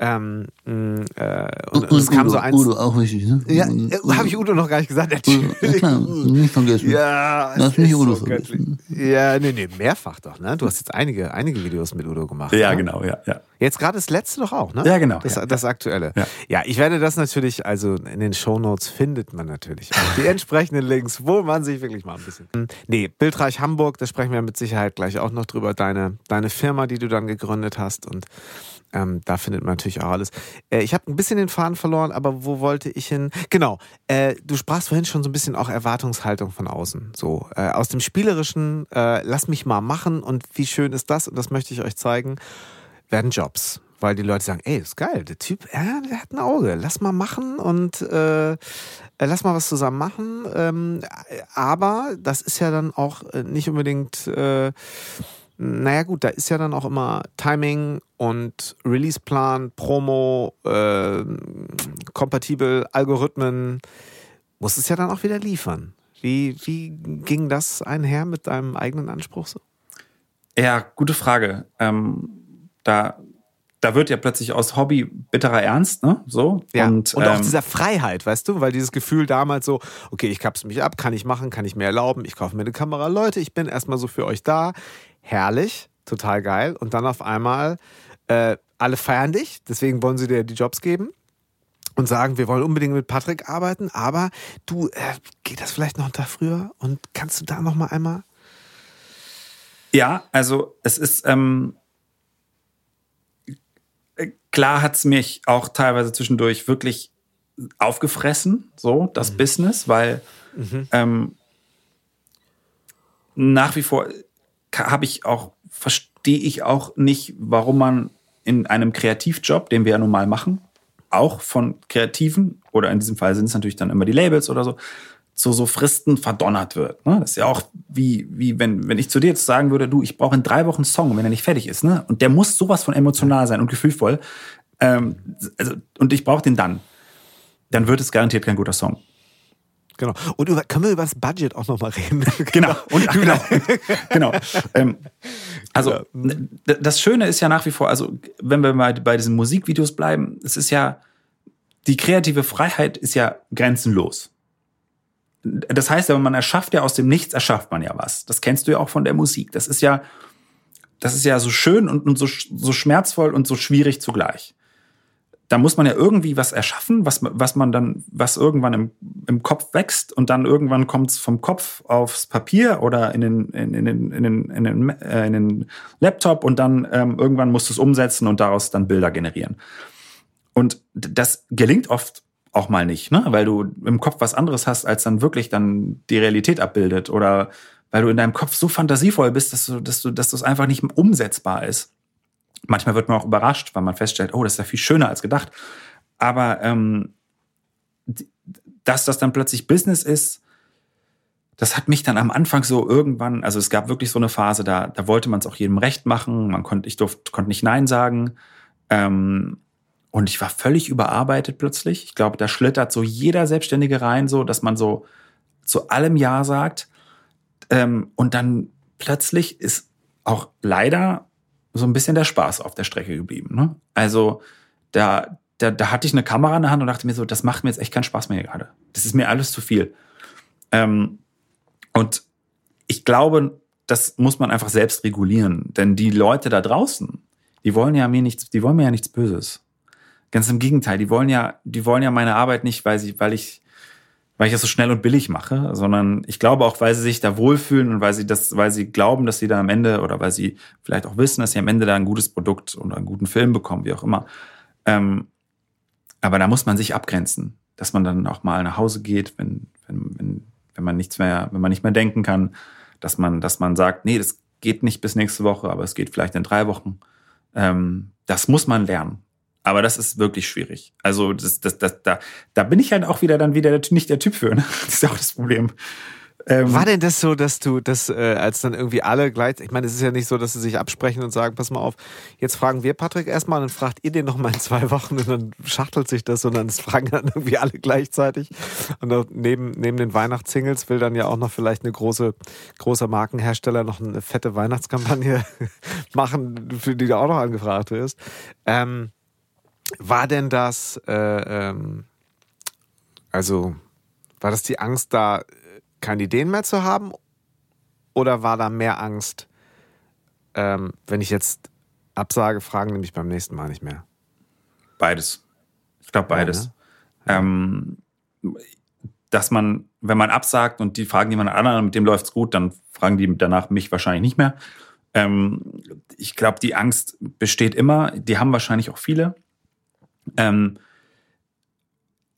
Ähm, mm, äh, und, und, es kam Udo, so eins. Udo auch wichtig, ne? Ja, äh, habe ich Udo noch gar nicht gesagt, natürlich. [laughs] Ja, nicht vergessen. Ja, nicht ist Udo so vergessen. göttlich. Ja, nee, nee, mehrfach doch, ne? Du hast jetzt einige, einige Videos mit Udo gemacht. ja, ne? genau, ja, ja. Jetzt gerade das letzte doch auch, ne? Ja, genau, Das, ja, das aktuelle. Ja. Ja. ich werde das natürlich, also in den Shownotes findet man natürlich auch die [laughs] entsprechenden Links, wo man sich wirklich mal ein bisschen. Hm, Nee, Bildreich Hamburg, da sprechen wir mit Sicherheit gleich auch noch drüber. Deine, deine Firma, die du dann gegründet hast und ähm, da findet man natürlich auch alles. Äh, ich habe ein bisschen den Faden verloren, aber wo wollte ich hin? Genau, äh, du sprachst vorhin schon so ein bisschen auch Erwartungshaltung von außen. So äh, aus dem Spielerischen, äh, lass mich mal machen und wie schön ist das und das möchte ich euch zeigen, werden Jobs. Weil die Leute sagen, ey, ist geil, der Typ, der hat ein Auge, lass mal machen und äh, äh, lass mal was zusammen machen. Ähm, aber das ist ja dann auch nicht unbedingt naja gut, da ist ja dann auch immer Timing und Releaseplan, Promo, äh, kompatibel, Algorithmen. Muss es ja dann auch wieder liefern. Wie, wie ging das einher mit deinem eigenen Anspruch so? Ja, gute Frage. Ähm, da, da wird ja plötzlich aus Hobby bitterer Ernst, ne? So. Ja. Und, auch ähm, dieser Freiheit, weißt du, weil dieses Gefühl damals so, okay, ich kapsel mich ab, kann ich machen, kann ich mir erlauben, ich kaufe mir eine Kamera, Leute, ich bin erstmal so für euch da. Herrlich, total geil. Und dann auf einmal, äh, alle feiern dich, deswegen wollen sie dir die Jobs geben und sagen, wir wollen unbedingt mit Patrick arbeiten, aber du, äh, geht das vielleicht noch unter früher? Und kannst du da noch mal einmal? Ja, also es ist ähm, äh, klar hat's mich auch teilweise zwischendurch wirklich aufgefressen, so das Business, weil ähm, nach wie vor habe ich auch verstehe ich auch nicht, warum man in einem Kreativjob, den wir ja nun mal machen, auch von Kreativen oder in diesem Fall sind es natürlich dann immer die Labels oder so, zu so Fristen verdonnert wird. Ne? Das ist ja auch wie, wie wenn, wenn ich zu dir jetzt sagen würde, du, ich brauche in drei Wochen einen Song, wenn er nicht fertig ist, ne? Und der muss sowas von emotional sein und gefühlvoll. Ähm, also, und ich brauche den dann. Dann wird es garantiert kein guter Song. Genau. Und über, können wir über das Budget auch noch mal reden? [laughs] Genau. Und, ach, [laughs] genau. genau. Ähm, also d- das Schöne ist ja nach wie vor, also wenn wir mal bei diesen Musikvideos bleiben, es ist ja die kreative Freiheit ist ja grenzenlos. Das heißt, ja, man erschafft ja aus dem Nichts erschafft man ja was. Das kennst du ja auch von der Musik. Das ist ja, das ist ja so schön und, und so, so schmerzvoll und so schwierig zugleich. Da muss man ja irgendwie was erschaffen, was, was man dann, was irgendwann im, im Kopf wächst und dann irgendwann kommt es vom Kopf aufs Papier oder in den, in, in, den, in, den, in, den, äh, in den Laptop und dann ähm, irgendwann musst du es umsetzen und daraus dann Bilder generieren. Und das gelingt oft auch mal nicht, ne? weil du im Kopf was anderes hast, als dann wirklich dann die Realität abbildet oder weil du in deinem Kopf so fantasievoll bist, dass du, dass du, dass das einfach nicht umsetzbar ist. Manchmal wird man auch überrascht, weil man feststellt, oh, das ist ja viel schöner als gedacht. Aber ähm, dass das dann plötzlich Business ist, das hat mich dann am Anfang so irgendwann, also es gab wirklich so eine Phase, da, da wollte man es auch jedem recht machen. Man konnte, ich durfte, konnte nicht Nein sagen. Ähm, und ich war völlig überarbeitet plötzlich. Ich glaube, da schlittert so jeder Selbstständige rein, so, dass man so zu allem Ja sagt. Ähm, und dann plötzlich ist auch leider so ein bisschen der Spaß auf der Strecke geblieben. Ne? Also da, da, da hatte ich eine Kamera in der Hand und dachte mir so, das macht mir jetzt echt keinen Spaß mehr gerade. Das ist mir alles zu viel. Ähm, und ich glaube, das muss man einfach selbst regulieren. Denn die Leute da draußen, die wollen ja mir nichts, die wollen mir ja nichts Böses. Ganz im Gegenteil, die wollen ja, die wollen ja meine Arbeit nicht, weil sie, weil ich, weil ich das so schnell und billig mache, sondern ich glaube auch, weil sie sich da wohlfühlen und weil sie das, weil sie glauben, dass sie da am Ende oder weil sie vielleicht auch wissen, dass sie am Ende da ein gutes Produkt oder einen guten Film bekommen, wie auch immer. Ähm, aber da muss man sich abgrenzen, dass man dann auch mal nach Hause geht, wenn, wenn, wenn, wenn man nichts mehr, wenn man nicht mehr denken kann, dass man, dass man sagt, nee, das geht nicht bis nächste Woche, aber es geht vielleicht in drei Wochen. Ähm, das muss man lernen. Aber das ist wirklich schwierig. Also das, das, das, da, da bin ich halt auch wieder dann wieder nicht der Typ für. Ne? [laughs] Das ist ja auch das Problem. Ähm, War denn das so, dass du das, äh, als dann irgendwie alle gleich, ich meine, es ist ja nicht so, dass sie sich absprechen und sagen, pass mal auf, jetzt fragen wir Patrick erstmal und dann fragt ihr den noch mal in zwei Wochen und dann schachtelt sich das und dann fragen dann irgendwie alle gleichzeitig. Und neben, neben den Weihnachtssingles will dann ja auch noch vielleicht eine große, großer Markenhersteller noch eine fette Weihnachtskampagne [laughs] machen, für die du auch noch angefragt wirst. Ähm, war denn das, äh, ähm, also war das die Angst, da keine Ideen mehr zu haben? Oder war da mehr Angst, ähm, wenn ich jetzt absage, fragen nämlich beim nächsten Mal nicht mehr? Beides. Ich glaube beides. Ja, ne? ähm, dass man, wenn man absagt und die fragen jemand anderen, mit dem läuft's gut, dann fragen die danach mich wahrscheinlich nicht mehr. Ähm, ich glaube, die Angst besteht immer. Die haben wahrscheinlich auch viele. Ähm,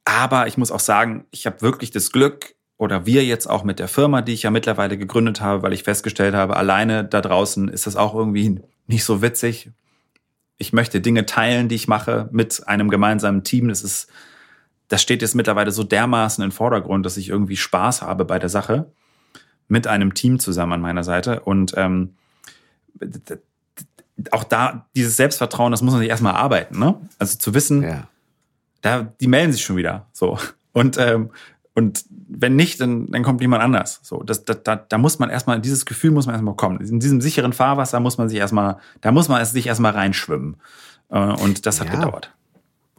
aber ich muss auch sagen, ich habe wirklich das Glück, oder wir jetzt auch mit der Firma, die ich ja mittlerweile gegründet habe, weil ich festgestellt habe, alleine da draußen ist das auch irgendwie nicht so witzig. Ich möchte Dinge teilen, die ich mache mit einem gemeinsamen Team. Das ist, das steht jetzt mittlerweile so dermaßen im Vordergrund, dass ich irgendwie Spaß habe bei der Sache mit einem Team zusammen an meiner Seite. Und ähm, auch da, dieses Selbstvertrauen, das muss man sich erstmal arbeiten, ne? Also zu wissen, ja. da, die melden sich schon wieder. So. Und, ähm, und wenn nicht, dann, dann kommt jemand anders. So, das, das, da, da muss man erstmal, dieses Gefühl muss man erstmal kommen. In diesem sicheren Fahrwasser muss man sich erstmal, da muss man sich erstmal reinschwimmen. Äh, und das hat ja. gedauert.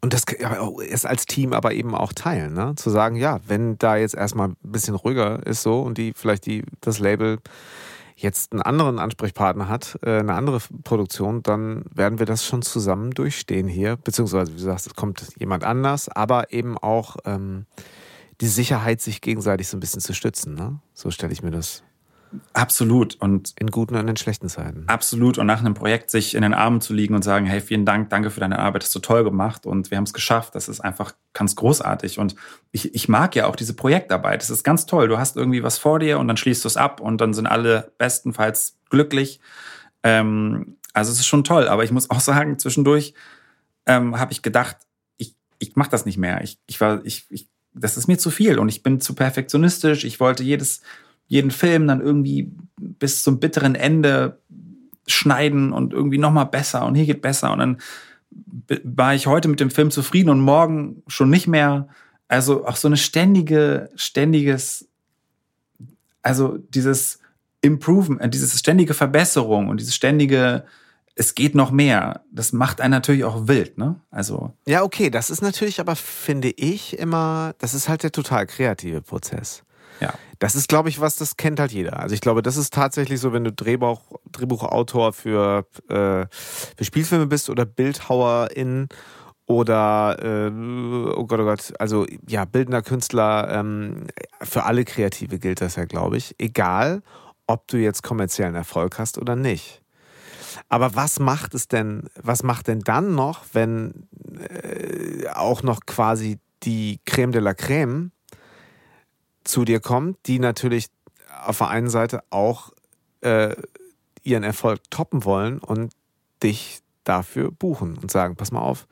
Und das erst als Team aber eben auch teilen, ne? Zu sagen, ja, wenn da jetzt erstmal ein bisschen ruhiger ist so und die vielleicht die, das Label jetzt einen anderen Ansprechpartner hat, äh, eine andere Produktion, dann werden wir das schon zusammen durchstehen hier. Beziehungsweise, wie du sagst, es kommt jemand anders, aber eben auch ähm, die Sicherheit, sich gegenseitig so ein bisschen zu stützen. Ne? So stelle ich mir das Absolut. Und in guten und in schlechten Zeiten. Absolut. Und nach einem Projekt sich in den Armen zu liegen und sagen, hey, vielen Dank, danke für deine Arbeit, hast du toll gemacht und wir haben es geschafft. Das ist einfach ganz großartig. Und ich, ich mag ja auch diese Projektarbeit. Das ist ganz toll. Du hast irgendwie was vor dir und dann schließt du es ab und dann sind alle bestenfalls glücklich. Ähm, also es ist schon toll. Aber ich muss auch [laughs] sagen, zwischendurch ähm, habe ich gedacht, ich, ich mache das nicht mehr. Ich, ich war, ich, ich, das ist mir zu viel und ich bin zu perfektionistisch. Ich wollte jedes jeden Film dann irgendwie bis zum bitteren Ende schneiden und irgendwie nochmal besser und hier geht besser. Und dann war ich heute mit dem Film zufrieden und morgen schon nicht mehr. Also auch so eine ständige, ständiges, also dieses Improvement, äh, diese ständige Verbesserung und dieses ständige, es geht noch mehr. Das macht einen natürlich auch wild, ne? Also. Ja, okay, das ist natürlich aber, finde ich, immer, das ist halt der total kreative Prozess. Ja. Das ist, glaube ich, was, das kennt halt jeder. Also ich glaube, das ist tatsächlich so, wenn du Drehbuch, Drehbuchautor für, äh, für Spielfilme bist oder Bildhauerin oder äh, oh Gott, oh Gott, also ja, bildender Künstler, ähm, für alle Kreative gilt das ja, glaube ich. Egal, ob du jetzt kommerziellen Erfolg hast oder nicht. Aber was macht es denn, was macht denn dann noch, wenn äh, auch noch quasi die Creme de la Creme zu dir kommt, die natürlich auf der einen Seite auch äh, ihren Erfolg toppen wollen und dich dafür buchen und sagen, pass mal auf,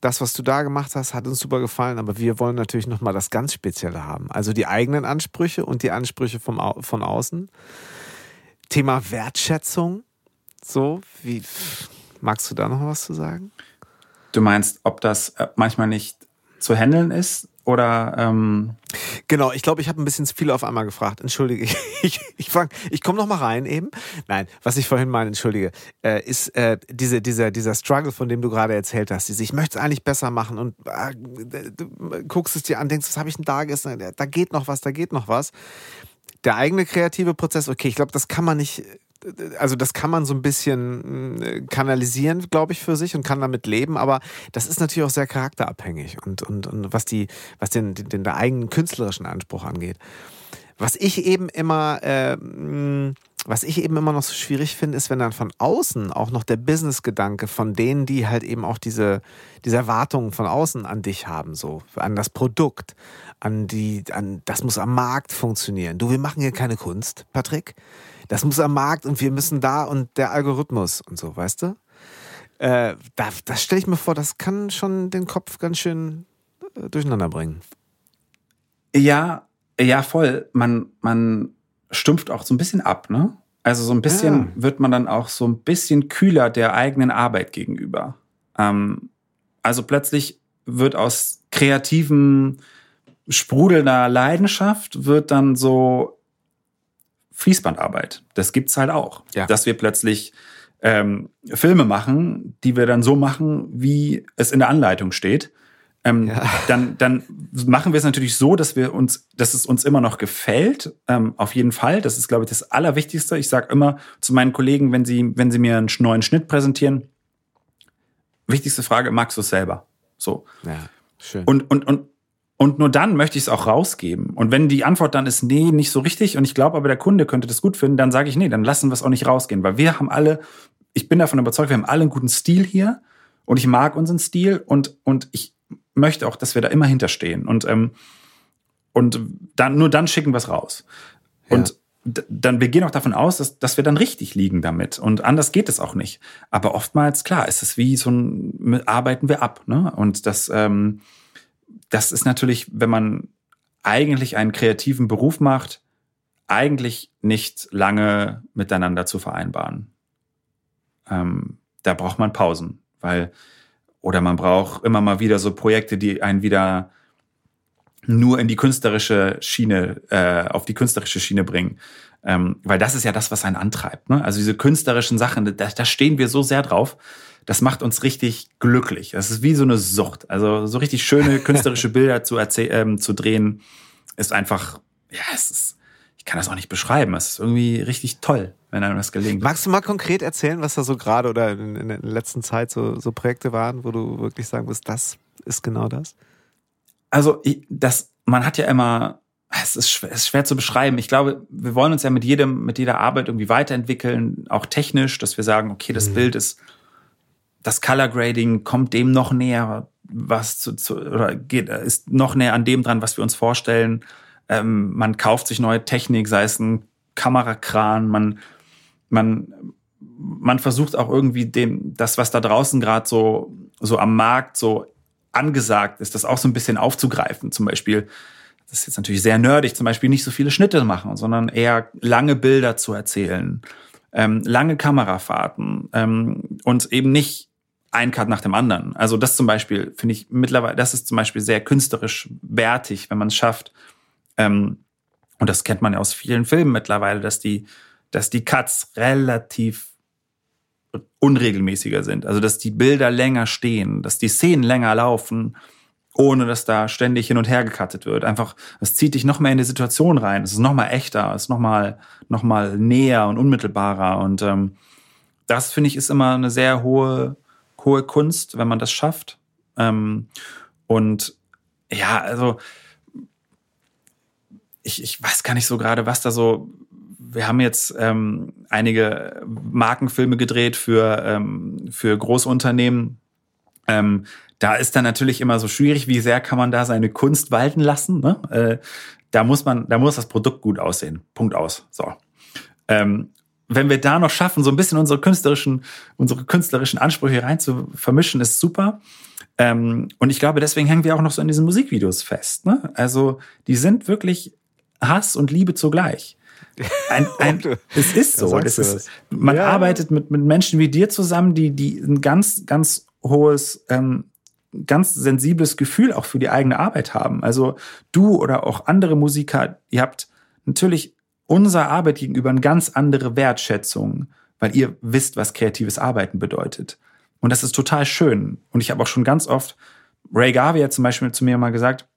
das, was du da gemacht hast, hat uns super gefallen, aber wir wollen natürlich nochmal das ganz Spezielle haben. Also die eigenen Ansprüche und die Ansprüche vom, von außen. Thema Wertschätzung. So, wie magst du da noch was zu sagen? Du meinst, ob das äh, manchmal nicht zu handeln ist oder ähm Genau, ich glaube, ich habe ein bisschen zu viel auf einmal gefragt. Entschuldige, [laughs] ich, ich, fang, ich komme noch mal rein eben. Nein, was ich vorhin meine, entschuldige, äh, ist äh, diese, dieser, dieser Struggle, von dem du gerade erzählt hast. Diese, ich möchte es eigentlich besser machen und äh, du guckst es dir an, denkst, was habe ich denn da gestern? Da geht noch was, da geht noch was. Der eigene kreative Prozess, okay, ich glaube, das kann man nicht also das kann man so ein bisschen äh, kanalisieren, glaube ich, für sich und kann damit leben, aber das ist natürlich auch sehr charakterabhängig und, und, und was, die, was den, den, den eigenen künstlerischen Anspruch angeht. Was ich eben immer, äh, was ich eben immer noch so schwierig finde, ist, wenn dann von außen auch noch der Business-Gedanke von denen, die halt eben auch diese, diese Erwartungen von außen an dich haben, so an das Produkt, an die, an das muss am Markt funktionieren. Du, wir machen hier keine Kunst, Patrick das muss am Markt und wir müssen da und der Algorithmus und so, weißt du? Äh, da, das stelle ich mir vor, das kann schon den Kopf ganz schön äh, durcheinander bringen. Ja, ja, voll. Man, man stumpft auch so ein bisschen ab, ne? Also so ein bisschen ja. wird man dann auch so ein bisschen kühler der eigenen Arbeit gegenüber. Ähm, also plötzlich wird aus kreativen, sprudelnder Leidenschaft wird dann so Fließbandarbeit. Das gibt's halt auch. Ja. Dass wir plötzlich ähm, Filme machen, die wir dann so machen, wie es in der Anleitung steht. Ähm, ja. dann, dann machen wir es natürlich so, dass wir uns, dass es uns immer noch gefällt. Ähm, auf jeden Fall. Das ist, glaube ich, das Allerwichtigste. Ich sage immer zu meinen Kollegen, wenn sie, wenn sie mir einen neuen Schnitt präsentieren, wichtigste Frage, magst du es selber? So. Ja, schön. Und, und, und und nur dann möchte ich es auch rausgeben. Und wenn die Antwort dann ist, nee, nicht so richtig, und ich glaube aber, der Kunde könnte das gut finden, dann sage ich, nee, dann lassen wir es auch nicht rausgehen. Weil wir haben alle, ich bin davon überzeugt, wir haben alle einen guten Stil hier. Und ich mag unseren Stil und, und ich möchte auch, dass wir da immer hinterstehen. Und, ähm, und dann, nur dann schicken wir es raus. Ja. Und dann, wir gehen auch davon aus, dass, dass wir dann richtig liegen damit. Und anders geht es auch nicht. Aber oftmals, klar, ist es wie so ein, arbeiten wir ab. Ne? Und das, ähm, das ist natürlich, wenn man eigentlich einen kreativen Beruf macht, eigentlich nicht lange miteinander zu vereinbaren. Ähm, da braucht man Pausen, weil oder man braucht immer mal wieder so Projekte, die einen wieder nur in die künstlerische Schiene, äh, auf die künstlerische Schiene bringen. Ähm, weil das ist ja das, was einen antreibt. Ne? Also diese künstlerischen Sachen, da, da stehen wir so sehr drauf das macht uns richtig glücklich. Das ist wie so eine Sucht. Also so richtig schöne [laughs] künstlerische Bilder zu, ähm, zu drehen, ist einfach, ja, es ist, ich kann das auch nicht beschreiben. Es ist irgendwie richtig toll, wenn einem das gelingt. Magst du mal konkret erzählen, was da so gerade oder in, in der letzten Zeit so, so Projekte waren, wo du wirklich sagen musst, das ist genau das? Also, das, man hat ja immer, es ist, schwer, es ist schwer zu beschreiben. Ich glaube, wir wollen uns ja mit jedem, mit jeder Arbeit irgendwie weiterentwickeln, auch technisch, dass wir sagen, okay, das mhm. Bild ist das Color Grading kommt dem noch näher, was zu, zu oder geht, ist noch näher an dem dran, was wir uns vorstellen. Ähm, man kauft sich neue Technik, sei es ein Kamerakran, man, man, man versucht auch irgendwie dem, das, was da draußen gerade so, so am Markt so angesagt ist, das auch so ein bisschen aufzugreifen. Zum Beispiel, das ist jetzt natürlich sehr nerdig, zum Beispiel nicht so viele Schnitte machen, sondern eher lange Bilder zu erzählen, ähm, lange Kamerafahrten ähm, und eben nicht ein Cut nach dem anderen. Also das zum Beispiel finde ich mittlerweile, das ist zum Beispiel sehr künstlerisch wertig, wenn man es schafft. Ähm, und das kennt man ja aus vielen Filmen mittlerweile, dass die, dass die Cuts relativ unregelmäßiger sind. Also dass die Bilder länger stehen, dass die Szenen länger laufen, ohne dass da ständig hin und her gecuttet wird. Einfach, es zieht dich noch mehr in die Situation rein. Es ist noch mal echter, es ist noch mal, noch mal näher und unmittelbarer. Und ähm, das finde ich ist immer eine sehr hohe hohe Kunst, wenn man das schafft. Ähm, und ja, also ich, ich weiß gar nicht so gerade, was da so. Wir haben jetzt ähm, einige Markenfilme gedreht für, ähm, für Großunternehmen. Ähm, da ist dann natürlich immer so schwierig, wie sehr kann man da seine Kunst walten lassen. Ne? Äh, da muss man, da muss das Produkt gut aussehen. Punkt aus. So. Ähm, wenn wir da noch schaffen, so ein bisschen unsere künstlerischen, unsere künstlerischen Ansprüche rein zu vermischen, ist super. Ähm, und ich glaube, deswegen hängen wir auch noch so in diesen Musikvideos fest. Ne? Also die sind wirklich Hass und Liebe zugleich. Ein, [laughs] ein, es ist so. Das ist, man ja. arbeitet mit, mit Menschen wie dir zusammen, die, die ein ganz, ganz hohes ähm, ganz sensibles Gefühl auch für die eigene Arbeit haben. Also du oder auch andere Musiker, ihr habt natürlich unserer Arbeit gegenüber eine ganz andere Wertschätzung, weil ihr wisst, was kreatives Arbeiten bedeutet. Und das ist total schön. Und ich habe auch schon ganz oft, Ray Garvey hat zum Beispiel zu mir mal gesagt,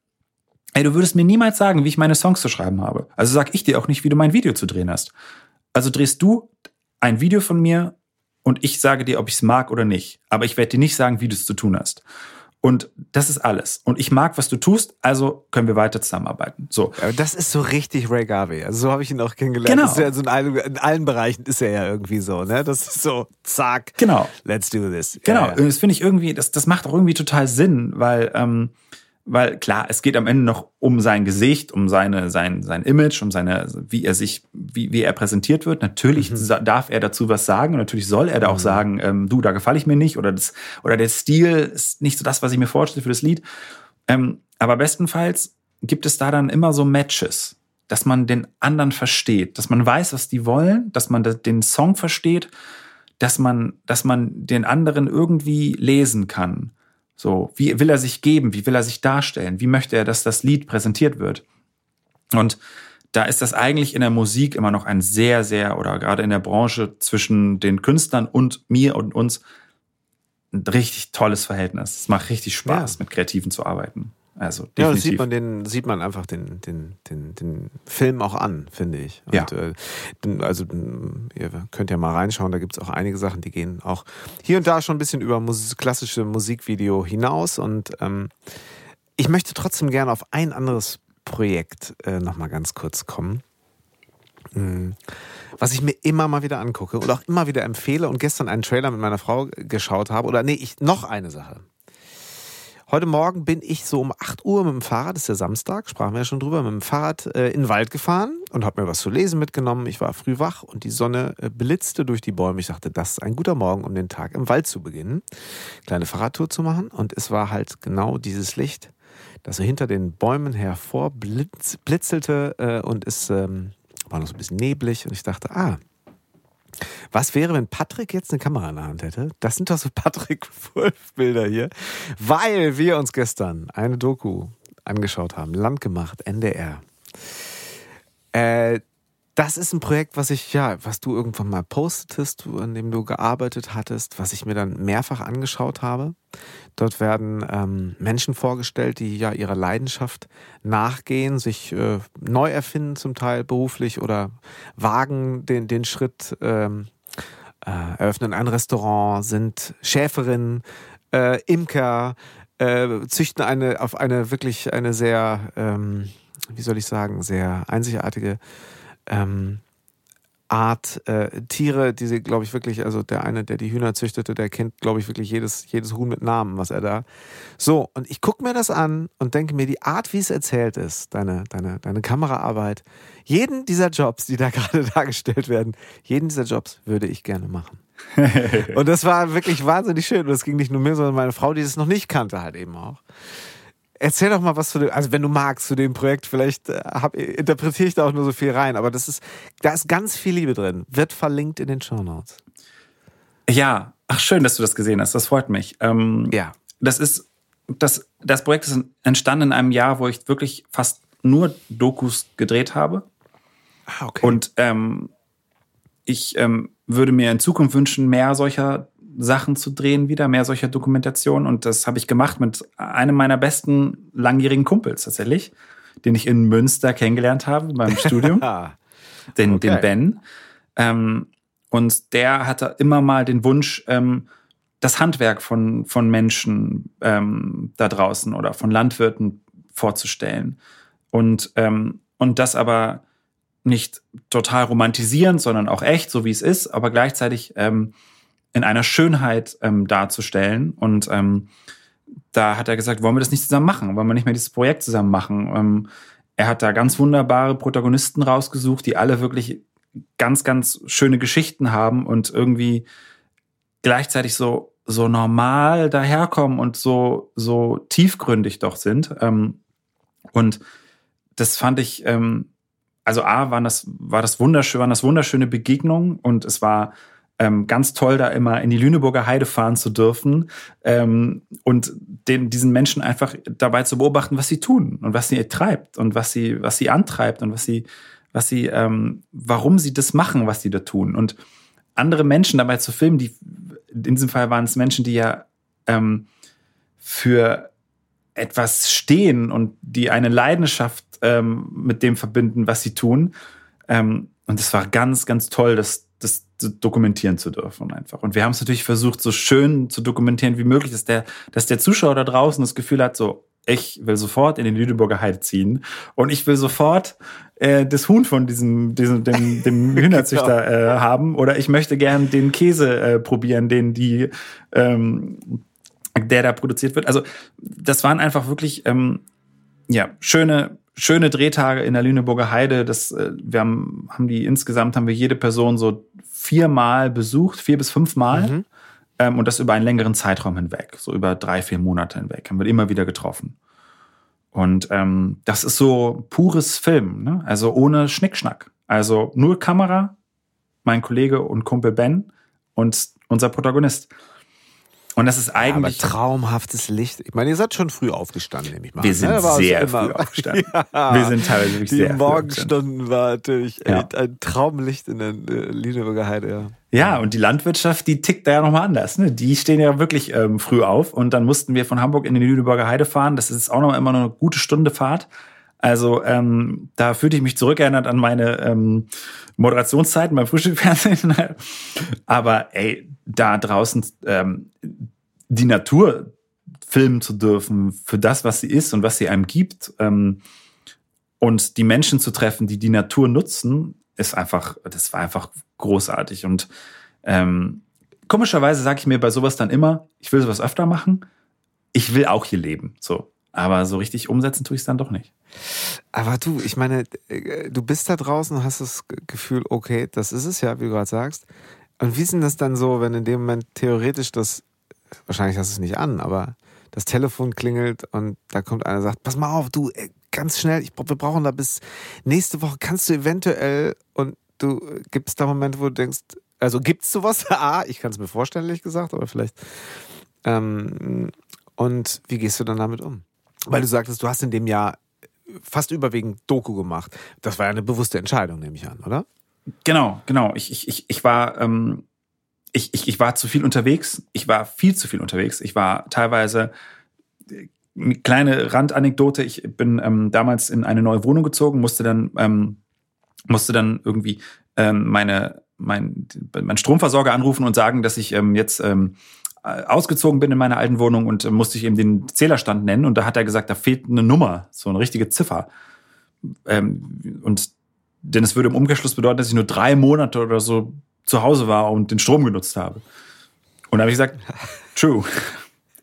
ey, du würdest mir niemals sagen, wie ich meine Songs zu schreiben habe. Also sag ich dir auch nicht, wie du mein Video zu drehen hast. Also drehst du ein Video von mir und ich sage dir, ob ich es mag oder nicht. Aber ich werde dir nicht sagen, wie du es zu tun hast. Und das ist alles. Und ich mag, was du tust, also können wir weiter zusammenarbeiten. So. Aber das ist so richtig Ray Garvey. Also so habe ich ihn auch kennengelernt. Genau. Ja so in, allen, in allen Bereichen ist er ja irgendwie so, ne? Das ist so, zack, Genau. let's do this. Genau. Ja, ja. Das finde ich irgendwie, das, das macht auch irgendwie total Sinn, weil, ähm, weil klar, es geht am Ende noch um sein Gesicht, um seine, sein, sein Image, um seine, wie er sich, wie, wie er präsentiert wird. Natürlich sa- darf er dazu was sagen und natürlich soll er da auch sagen, ähm, du, da gefalle ich mir nicht oder das, oder der Stil ist nicht so das, was ich mir vorstelle für das Lied. Ähm, aber bestenfalls gibt es da dann immer so Matches, dass man den anderen versteht, dass man weiß, was die wollen, dass man den Song versteht, dass man, dass man den anderen irgendwie lesen kann. So, wie will er sich geben? Wie will er sich darstellen? Wie möchte er, dass das Lied präsentiert wird? Und da ist das eigentlich in der Musik immer noch ein sehr, sehr, oder gerade in der Branche zwischen den Künstlern und mir und uns ein richtig tolles Verhältnis. Es macht richtig Spaß, Ja. mit Kreativen zu arbeiten. Also Ja, das definitiv. sieht man, den, sieht man einfach den, den, den, den Film auch an, finde ich. Und, Ja. Äh, also ihr könnt ja mal reinschauen, da gibt es auch einige Sachen, die gehen auch hier und da schon ein bisschen über Mus klassische Musikvideo hinaus. Und ähm, ich möchte trotzdem gerne auf ein anderes Projekt äh, nochmal ganz kurz kommen. Mm, Was ich mir immer mal wieder angucke und auch immer wieder empfehle und gestern einen Trailer mit meiner Frau geschaut habe. Oder nee, ich, noch eine Sache. Heute Morgen bin ich so um 8 Uhr mit dem Fahrrad, das ist ja Samstag, sprachen wir ja schon drüber, mit dem Fahrrad äh, in den Wald gefahren und habe mir was zu lesen mitgenommen. Ich war früh wach und die Sonne äh, blitzte durch die Bäume. Ich dachte, das ist ein guter Morgen, um den Tag im Wald zu beginnen, kleine Fahrradtour zu machen. Und es war halt genau dieses Licht, das so hinter den Bäumen hervor blitz, blitzelte äh, und es ähm, war noch so ein bisschen neblig. Und ich dachte, ah, was wäre, wenn Patrick jetzt eine Kamera in der Hand hätte? Das sind doch so [laughs] Patrick Wolf-Bilder hier. Weil wir uns gestern eine Doku angeschaut haben. Landgemacht, NDR. Äh, das ist ein Projekt, was ich, ja, was du irgendwann mal postetest, an dem du gearbeitet hattest, was ich mir dann mehrfach angeschaut habe. Dort werden ähm, Menschen vorgestellt, die ja ihrer Leidenschaft nachgehen, sich äh, neu erfinden, zum Teil beruflich oder wagen den, den Schritt, ähm, äh, eröffnen ein Restaurant, sind Schäferinnen, äh, Imker, äh, züchten eine auf eine wirklich eine sehr, ähm, wie soll ich sagen, sehr einzigartige ähm, Art äh, Tiere, die sie, glaube ich, wirklich, also der eine, der die Hühner züchtete, der kennt, glaube ich, wirklich jedes, jedes Huhn mit Namen, was er da. So, und ich gucke mir das an und denke mir, die Art, wie es erzählt ist, deine, deine, deine Kameraarbeit, jeden dieser Jobs, die da [laughs] gerade dargestellt werden, jeden dieser Jobs würde ich gerne machen. [laughs] und das war wirklich wahnsinnig schön. Und das ging nicht nur mir, sondern meine Frau, die es noch nicht kannte, halt eben auch. Erzähl doch mal was zu dem, also wenn du magst, zu dem Projekt, vielleicht äh, hab, interpretiere ich da auch nur so viel rein, aber das ist, da ist ganz viel Liebe drin. Wird verlinkt in den Show Notes. Ja, ach schön, dass du das gesehen hast. Das freut mich. Ähm, Ja. Das ist das, das Projekt ist entstanden in einem Jahr, wo ich wirklich fast nur Dokus gedreht habe. Ah, okay. Und ähm, ich ähm, würde mir in Zukunft wünschen, mehr solcher Sachen zu drehen, wieder mehr solcher Dokumentationen. Und das habe ich gemacht mit einem meiner besten langjährigen Kumpels tatsächlich, den ich in Münster kennengelernt habe beim Studium, [laughs] den, Okay. den Ben. Ähm, und der hatte immer mal den Wunsch, ähm, das Handwerk von, von Menschen ähm, da draußen oder von Landwirten vorzustellen. Und, ähm, und das aber nicht total romantisierend, sondern auch echt, so wie es ist, aber gleichzeitig ähm, in einer Schönheit ähm, darzustellen. Und ähm, da hat er gesagt, wollen wir das nicht zusammen machen? Wollen wir nicht mehr dieses Projekt zusammen machen? Ähm, er hat da ganz wunderbare Protagonisten rausgesucht, die alle wirklich ganz, ganz schöne Geschichten haben und irgendwie gleichzeitig so, so normal daherkommen und so, so tiefgründig doch sind. Ähm, und das fand ich, ähm, also A, waren das, war das wunderschön, waren das wunderschöne Begegnungen und es war ähm, ganz toll, da immer in die Lüneburger Heide fahren zu dürfen ähm, und den, diesen Menschen einfach dabei zu beobachten, was sie tun und was sie treibt und was sie, was sie antreibt und was sie, was sie, ähm, warum sie das machen, was sie da tun. Und andere Menschen dabei zu filmen, die in diesem Fall waren es Menschen, die ja ähm, für etwas stehen und die eine Leidenschaft ähm, mit dem verbinden, was sie tun. Ähm, und es war ganz, ganz toll, das, dokumentieren zu dürfen einfach. Und wir haben es natürlich versucht, so schön zu dokumentieren wie möglich, dass der, dass der Zuschauer da draußen das Gefühl hat, so, ich will sofort in den Lüneburger Heide ziehen und ich will sofort äh, das Huhn von diesem, diesem dem, dem [laughs] Hühnerzüchter genau. äh, haben oder ich möchte gern den Käse äh, probieren, den die ähm, der da produziert wird. Also das waren einfach wirklich ähm, ja schöne schöne Drehtage in der Lüneburger Heide. Das äh, wir haben haben die insgesamt haben wir jede Person so viermal besucht, vier bis fünfmal. Mhm. Ähm, und das über einen längeren Zeitraum hinweg, so über drei, vier Monate hinweg, haben wir immer wieder getroffen. Und ähm, das ist so pures Film, ne? also ohne Schnickschnack. Also nur Kamera, mein Kollege und Kumpel Ben und unser Protagonist. Und das ist eigentlich. Ja, aber traumhaftes Licht. Ich meine, ihr seid schon früh aufgestanden, nehme ich mal. Wir sind ne? sehr früh aufgestanden. [laughs] ja, wir sind teilweise wirklich die sehr Die Morgenstunden war natürlich ja. ein Traumlicht in der äh, Lüneburger Heide, ja. Ja, und die Landwirtschaft, die tickt da ja nochmal anders. Ne? Die stehen ja wirklich ähm, früh auf. Und dann mussten wir von Hamburg in die Lüneburger Heide fahren. Das ist auch noch immer noch eine gute Stunde Fahrt. Also ähm, da fühlte ich mich zurückerinnert an meine ähm, Moderationszeiten beim Frühstückfernsehen. [laughs] Aber ey, da draußen ähm, die Natur filmen zu dürfen für das, was sie ist und was sie einem gibt ähm, und die Menschen zu treffen, die die Natur nutzen, ist einfach, das war einfach großartig. Und ähm, komischerweise sage ich mir bei sowas dann immer, ich will sowas öfter machen. Ich will auch hier leben. So. Aber so richtig umsetzen tue ich es dann doch nicht. Aber du, ich meine, äh, du bist da draußen und hast das Gefühl, okay, das ist es ja, wie du gerade sagst. Und wie ist denn das dann so, wenn in dem Moment theoretisch das, wahrscheinlich hast du es nicht an, aber das Telefon klingelt und da kommt einer und sagt, pass mal auf, du, ganz schnell, ich, wir brauchen da bis nächste Woche, kannst du eventuell und du gibst da Momente, wo du denkst, also gibt es sowas? [laughs] A, ich kann es mir vorstellen, ehrlich gesagt, aber vielleicht. Ähm, und wie gehst du dann damit um? Weil du sagtest, du hast in dem Jahr fast überwiegend Doku gemacht. Das war ja eine bewusste Entscheidung, nehme ich an, oder? Genau, genau. Ich, ich, ich, ich war, ähm, ich, ich, ich war zu viel unterwegs. Ich war viel zu viel unterwegs. Ich war teilweise äh, kleine Randanekdote. Ich bin ähm, damals in eine neue Wohnung gezogen, musste dann, ähm, musste dann irgendwie ähm, meine, mein, mein Stromversorger anrufen und sagen, dass ich ähm, jetzt ähm, ausgezogen bin in meiner alten Wohnung und äh, musste ich eben den Zählerstand nennen. Und da hat er gesagt, da fehlt eine Nummer, so eine richtige Ziffer. Ähm, und denn es würde im Umkehrschluss bedeuten, dass ich nur drei Monate oder so zu Hause war und den Strom genutzt habe. Und da habe ich gesagt, [laughs] true.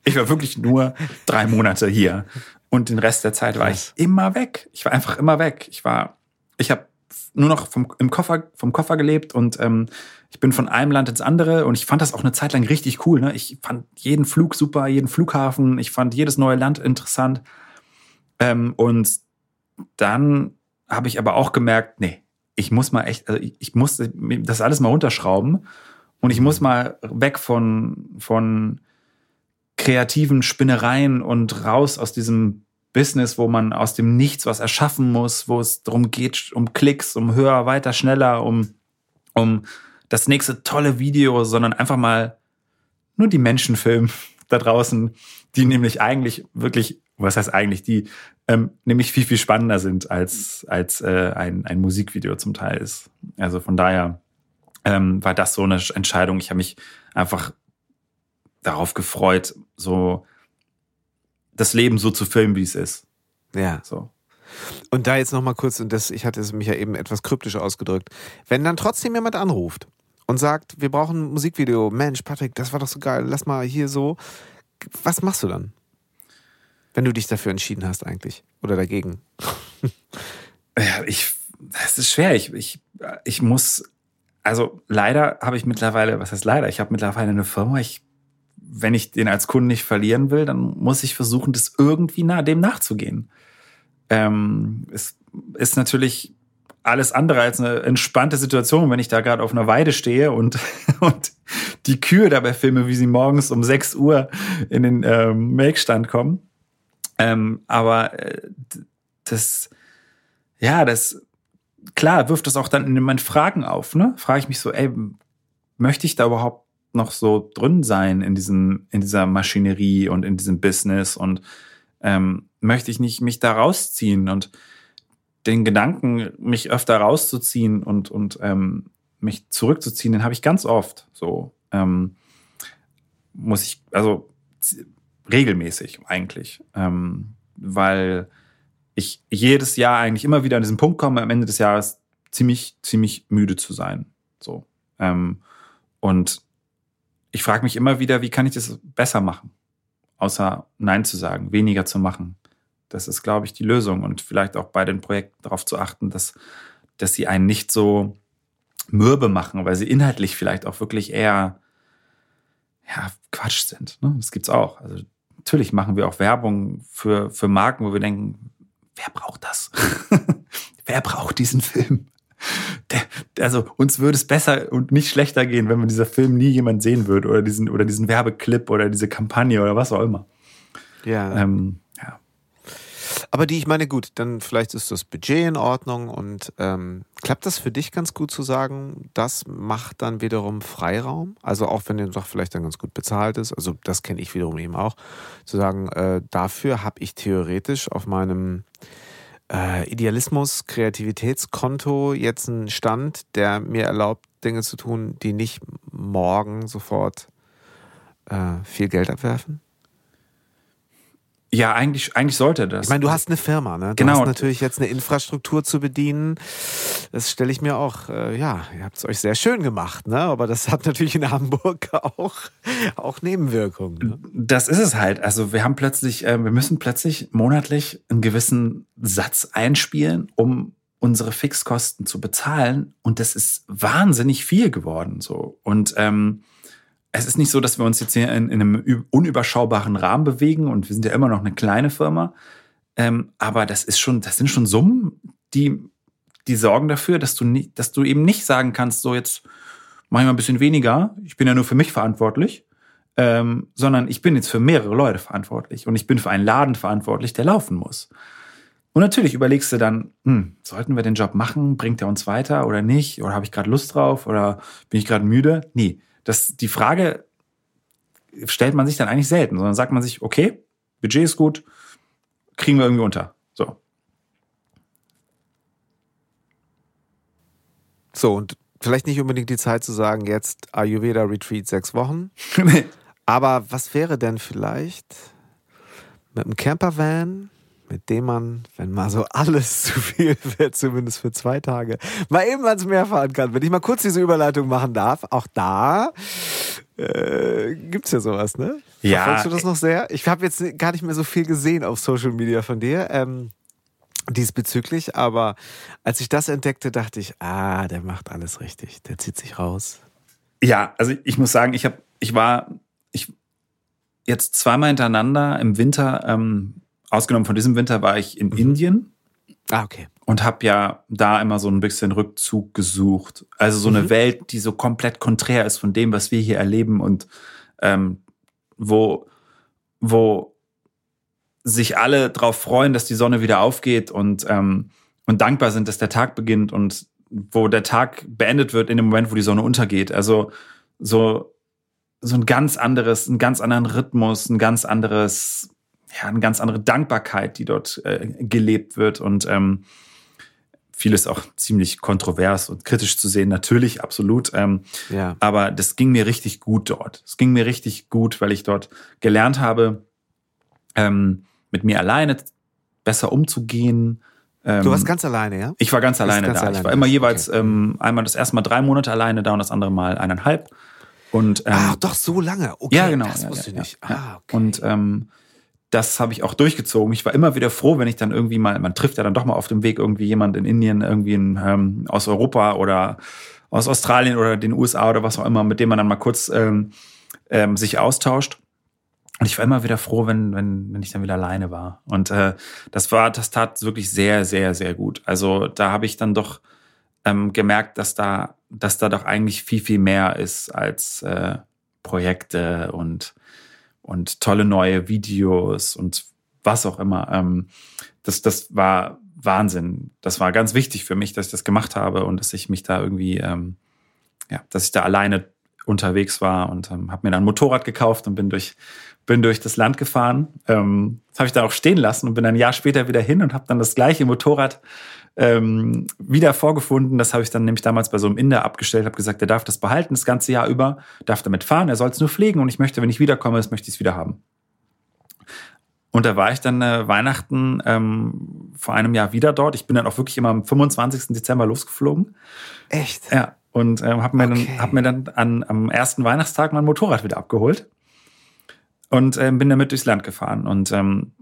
Ich war wirklich nur drei Monate hier. Und den Rest der Zeit war ich immer weg. Ich war einfach immer weg. Ich war, ich habe nur noch vom, im Koffer, vom Koffer gelebt und ähm, ich bin von einem Land ins andere und ich fand das auch eine Zeit lang richtig cool. Ne? Ich fand jeden Flug super, jeden Flughafen, ich fand jedes neue Land interessant. Ähm, und dann habe ich aber auch gemerkt, nee, ich muss mal echt, also ich, ich muss das alles mal runterschrauben und ich muss mal weg von, von kreativen Spinnereien und raus aus diesem Business, wo man aus dem Nichts was erschaffen muss, wo es darum geht, um Klicks, um höher, weiter, schneller, um, um das nächste tolle Video, sondern einfach mal nur die Menschen filmen da draußen, die nämlich eigentlich wirklich, was heißt eigentlich, die ähm, nämlich viel, viel spannender sind, als, als äh, ein, ein Musikvideo zum Teil ist. Also von daher ähm, war das so eine Entscheidung. Ich habe mich einfach darauf gefreut, so das Leben so zu filmen, wie es ist. Ja. So. Und da jetzt nochmal kurz, und das, ich hatte es mich ja eben etwas kryptisch ausgedrückt, wenn dann trotzdem jemand anruft und sagt, wir brauchen ein Musikvideo, Mensch, Patrick, das war doch so geil, lass mal hier so, was machst du dann? Wenn du dich dafür entschieden hast eigentlich oder dagegen? [laughs] ja, ich, es ist schwer. Ich, ich, ich muss, also leider habe ich mittlerweile, was heißt leider? Ich habe mittlerweile eine Firma. Ich, wenn ich den als Kunden nicht verlieren will, dann muss ich versuchen, das irgendwie nah, dem nachzugehen. Ähm, es ist natürlich alles andere als eine entspannte Situation, wenn ich da gerade auf einer Weide stehe und, [laughs] und die Kühe dabei filme, wie sie morgens um 6 Uhr in den ähm, Melkstand kommen. Ähm, aber äh, das, ja, das, klar, wirft das auch dann in meinen Fragen auf, ne? Frage ich mich so, ey, möchte ich da überhaupt noch so drin sein in diesem, in dieser Maschinerie und in diesem Business und ähm, möchte ich nicht mich da rausziehen und den Gedanken, mich öfter rauszuziehen und, und ähm, mich zurückzuziehen, den habe ich ganz oft so. Ähm, muss ich, also regelmäßig eigentlich, ähm, weil ich jedes Jahr eigentlich immer wieder an diesen Punkt komme, am Ende des Jahres ziemlich, ziemlich müde zu sein. So. Ähm, und ich frage mich immer wieder, wie kann ich das besser machen? Außer Nein zu sagen, weniger zu machen. Das ist, glaube ich, die Lösung. Und vielleicht auch bei den Projekten darauf zu achten, dass, dass sie einen nicht so mürbe machen, weil sie inhaltlich vielleicht auch wirklich eher ja, Quatsch sind. Ne? Das gibt's auch. Also natürlich machen wir auch Werbung für, für Marken, wo wir denken, wer braucht das? [laughs] wer braucht diesen Film? Der, also uns würde es besser und nicht schlechter gehen, wenn man dieser Film nie jemand sehen würde oder diesen oder diesen Werbeclip oder diese Kampagne oder was auch immer. Ja. Ähm, ja. Aber die, ich meine, gut, dann vielleicht ist das Budget in Ordnung und ähm, klappt das für dich ganz gut zu sagen, das macht dann wiederum Freiraum? Also auch wenn der doch vielleicht dann ganz gut bezahlt ist, also das kenne ich wiederum eben auch, zu sagen, äh, dafür habe ich theoretisch auf meinem äh, Idealismus, Kreativitätskonto jetzt einen Stand, der mir erlaubt, Dinge zu tun, die nicht morgen sofort äh, viel Geld abwerfen? Ja, eigentlich, eigentlich sollte das. Ich meine, du hast eine Firma, ne? Du Genau. hast natürlich jetzt eine Infrastruktur zu bedienen. Das stelle ich mir auch, äh, ja, ihr habt es euch sehr schön gemacht, ne? Aber das hat natürlich in Hamburg [laughs] auch, auch Nebenwirkungen. Ne? Das ist es halt. Also wir haben plötzlich, äh, wir müssen plötzlich monatlich einen gewissen Satz einspielen, um unsere Fixkosten zu bezahlen. Und das ist wahnsinnig viel geworden. So. Und ähm, es ist nicht so, dass wir uns jetzt hier in, in einem unüberschaubaren Rahmen bewegen und wir sind ja immer noch eine kleine Firma. Ähm, aber das ist schon, das sind schon Summen, die, die sorgen dafür, dass du nicht, dass du eben nicht sagen kannst, so jetzt mach ich mal ein bisschen weniger. Ich bin ja nur für mich verantwortlich ähm, sondern ich bin jetzt für mehrere Leute verantwortlich und ich bin für einen Laden verantwortlich, der laufen muss. Und natürlich überlegst du dann, hm, sollten wir den Job machen? Bringt er uns weiter oder nicht? Oder habe ich gerade Lust drauf? Oder bin ich gerade müde? Nee, das, die Frage stellt man sich dann eigentlich selten, sondern sagt man sich, okay, Budget ist gut, kriegen wir irgendwie unter. So. So, und vielleicht nicht unbedingt die Zeit zu sagen, jetzt Ayurveda Retreat sechs Wochen. [laughs] Aber was wäre denn vielleicht mit einem Campervan, mit dem man, wenn mal so alles [laughs] zu viel wird, zumindest für zwei Tage, mal eben ans Meer fahren kann? Wenn ich mal kurz diese Überleitung machen darf, auch da äh, gibt's ja sowas, ne? Ja. Verfolgst du das noch sehr? Ich habe jetzt gar nicht mehr so viel gesehen auf Social Media von dir. Ähm, diesbezüglich, aber als ich das entdeckte, dachte ich, ah, der macht alles richtig, der zieht sich raus. Ja, also ich muss sagen, ich habe, ich war, ich jetzt zweimal hintereinander im Winter, ähm, ausgenommen von diesem Winter, war ich in Indien Ah, okay. und habe ja da immer so ein bisschen Rückzug gesucht. Also so eine Welt, die so komplett konträr ist von dem, was wir hier erleben und ähm, wo, wo sich alle drauf freuen, dass die Sonne wieder aufgeht und, ähm, und dankbar sind, dass der Tag beginnt und wo der Tag beendet wird in dem Moment, wo die Sonne untergeht. Also so, so ein ganz anderes, einen ganz anderen Rhythmus, ein ganz anderes, ja, eine ganz andere Dankbarkeit, die dort äh, gelebt wird und ähm, vieles auch ziemlich kontrovers und kritisch zu sehen, natürlich, absolut. Ähm, Ja. aber das ging mir richtig gut dort. Es ging mir richtig gut, weil ich dort gelernt habe, ähm, mit mir alleine besser umzugehen. Ähm, Du warst ganz alleine, ja? ich war ganz alleine ganz da. alleine, ich war immer okay. jeweils ähm, einmal das erste Mal drei Monate alleine da und das andere Mal eineinhalb. Und ähm, Ach, doch so lange. Okay, ja, genau. Das ja, wusste ja, ich nicht. ja. Ah, okay. Und ähm, das habe ich auch durchgezogen. Ich war immer wieder froh, wenn ich dann irgendwie mal, man trifft ja dann doch mal auf dem Weg irgendwie jemand in Indien, irgendwie in, ähm, aus Europa oder aus Australien oder den USA oder was auch immer, mit dem man dann mal kurz ähm, ähm, sich austauscht. Und ich war immer wieder froh, wenn, wenn, wenn ich dann wieder alleine war. Und äh, das war, das tat wirklich sehr, sehr, sehr gut. Also da habe ich dann doch ähm, gemerkt, dass da, dass da doch eigentlich viel, viel mehr ist als äh, Projekte und, und tolle neue Videos und was auch immer. Ähm, das, das war Wahnsinn. Das war ganz wichtig für mich, dass ich das gemacht habe und dass ich mich da irgendwie, ähm, ja, dass ich da alleine unterwegs war und ähm, habe mir dann ein Motorrad gekauft und bin durch bin durch das Land gefahren. Ähm, das habe ich dann auch stehen lassen und bin ein Jahr später wieder hin und habe dann das gleiche Motorrad ähm, wieder vorgefunden. Das habe ich dann nämlich damals bei so einem Inder abgestellt, habe gesagt, er darf das behalten das ganze Jahr über, darf damit fahren, er soll es nur pflegen und ich möchte, wenn ich wiederkomme, das möchte ich es wieder haben. Und da war ich dann äh, Weihnachten ähm, vor einem Jahr wieder dort. Ich bin dann auch wirklich immer am 25. Dezember losgeflogen. Echt? Ja. Und ähm, habe mir, Okay. dann, hab mir dann an, am ersten Weihnachtstag mein Motorrad wieder abgeholt und ähm, bin damit durchs Land gefahren. Und ähm,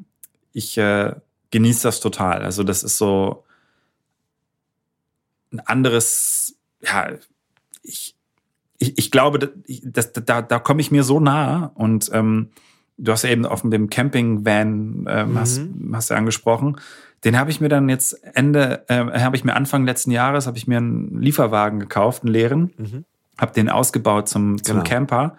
ich äh, genieße das total. Also das ist so ein anderes, ja, ich, ich, ich glaube, da, das, da, da komme ich mir so nah und ähm, du hast ja eben auf dem Camping-Van ähm, Mhm. hast, hast du angesprochen. Den habe ich mir dann jetzt Ende, äh, habe ich mir Anfang letzten Jahres, habe ich mir einen Lieferwagen gekauft, einen leeren, Mhm. habe den ausgebaut zum, zum Genau. Camper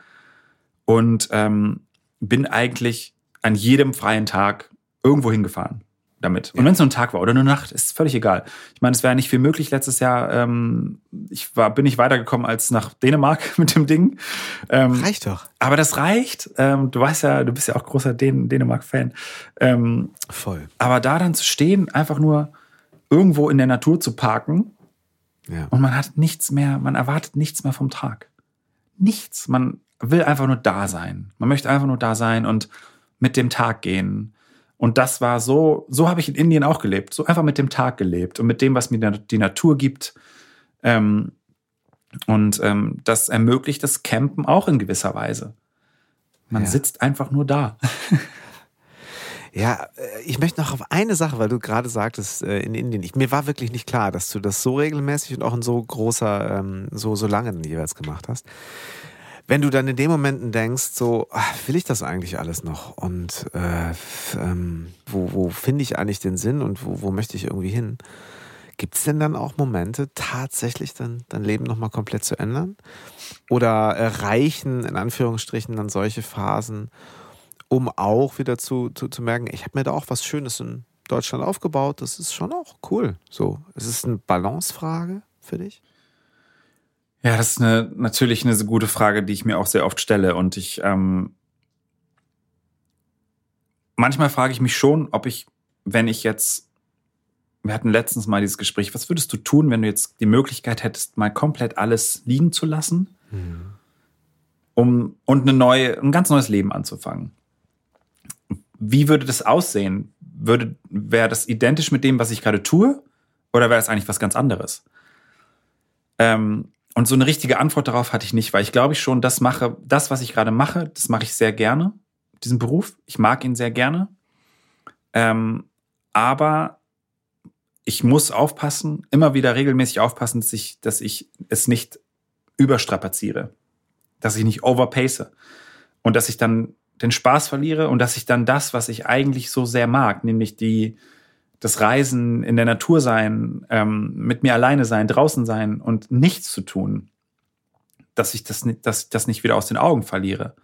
und ähm, bin eigentlich an jedem freien Tag irgendwo hingefahren damit. Und Ja. wenn es nur ein Tag war oder nur eine Nacht, ist völlig egal. Ich meine, es wäre nicht viel möglich letztes Jahr. Ähm, ich war, bin nicht weitergekommen als nach Dänemark [laughs] mit dem Ding. Ähm, Reicht doch. aber das reicht. Ähm, du weißt ja, du bist ja auch großer Dän Dänemark-Fan. Ähm, Voll. aber da dann zu stehen, einfach nur irgendwo in der Natur zu parken Ja. und man hat nichts mehr, man erwartet nichts mehr vom Tag. Nichts. Man will einfach nur da sein. Man möchte einfach nur da sein und mit dem Tag gehen. Und das war so, so habe ich in Indien auch gelebt. So einfach mit dem Tag gelebt und mit dem, was mir die Natur gibt. Ähm, und ähm, das ermöglicht das Campen auch in gewisser Weise. Man Ja. sitzt einfach nur da. [laughs] Ja, äh, ich möchte noch auf eine Sache, weil du gerade sagtest, äh, in Indien, ich, mir war wirklich nicht klar, dass du das so regelmäßig und auch in so großer, ähm, so, so lange jeweils gemacht hast. Wenn du dann in den Momenten denkst, so, ach, will ich das eigentlich alles noch? Und äh, ähm, wo, wo finde ich eigentlich den Sinn und wo, wo möchte ich irgendwie hin? Gibt es denn dann auch Momente, tatsächlich dann dein Leben nochmal komplett zu ändern? Oder reichen in Anführungsstrichen dann solche Phasen, um auch wieder zu, zu, zu merken, ich habe mir da auch was Schönes in Deutschland aufgebaut, das ist schon auch cool. So, es ist eine Balancefrage für dich. Ja, das ist eine, natürlich eine gute Frage, die ich mir auch sehr oft stelle. Und ich ähm, manchmal frage ich mich schon, ob ich, wenn ich jetzt, wir hatten letztens mal dieses Gespräch, was würdest du tun, wenn du jetzt die Möglichkeit hättest, mal komplett alles liegen zu lassen, um und eine neue, ein ganz neues Leben anzufangen? Wie würde das aussehen? Würde, wäre das identisch mit dem, was ich gerade tue? Oder wäre das eigentlich was ganz anderes? Ähm, und so eine richtige Antwort darauf hatte ich nicht, weil ich glaube ich schon, das mache, das, was ich gerade mache, das mache ich sehr gerne, diesen Beruf. Ich mag ihn sehr gerne. Ähm, aber ich muss aufpassen, immer wieder regelmäßig aufpassen, dass ich, dass ich es nicht überstrapaziere, dass ich nicht overpace und dass ich dann den Spaß verliere und dass ich dann das, was ich eigentlich so sehr mag, nämlich die, das Reisen in der Natur sein, ähm, mit mir alleine sein, draußen sein und nichts zu tun, dass ich das, nicht- dass ich das nicht wieder aus den Augen verliere.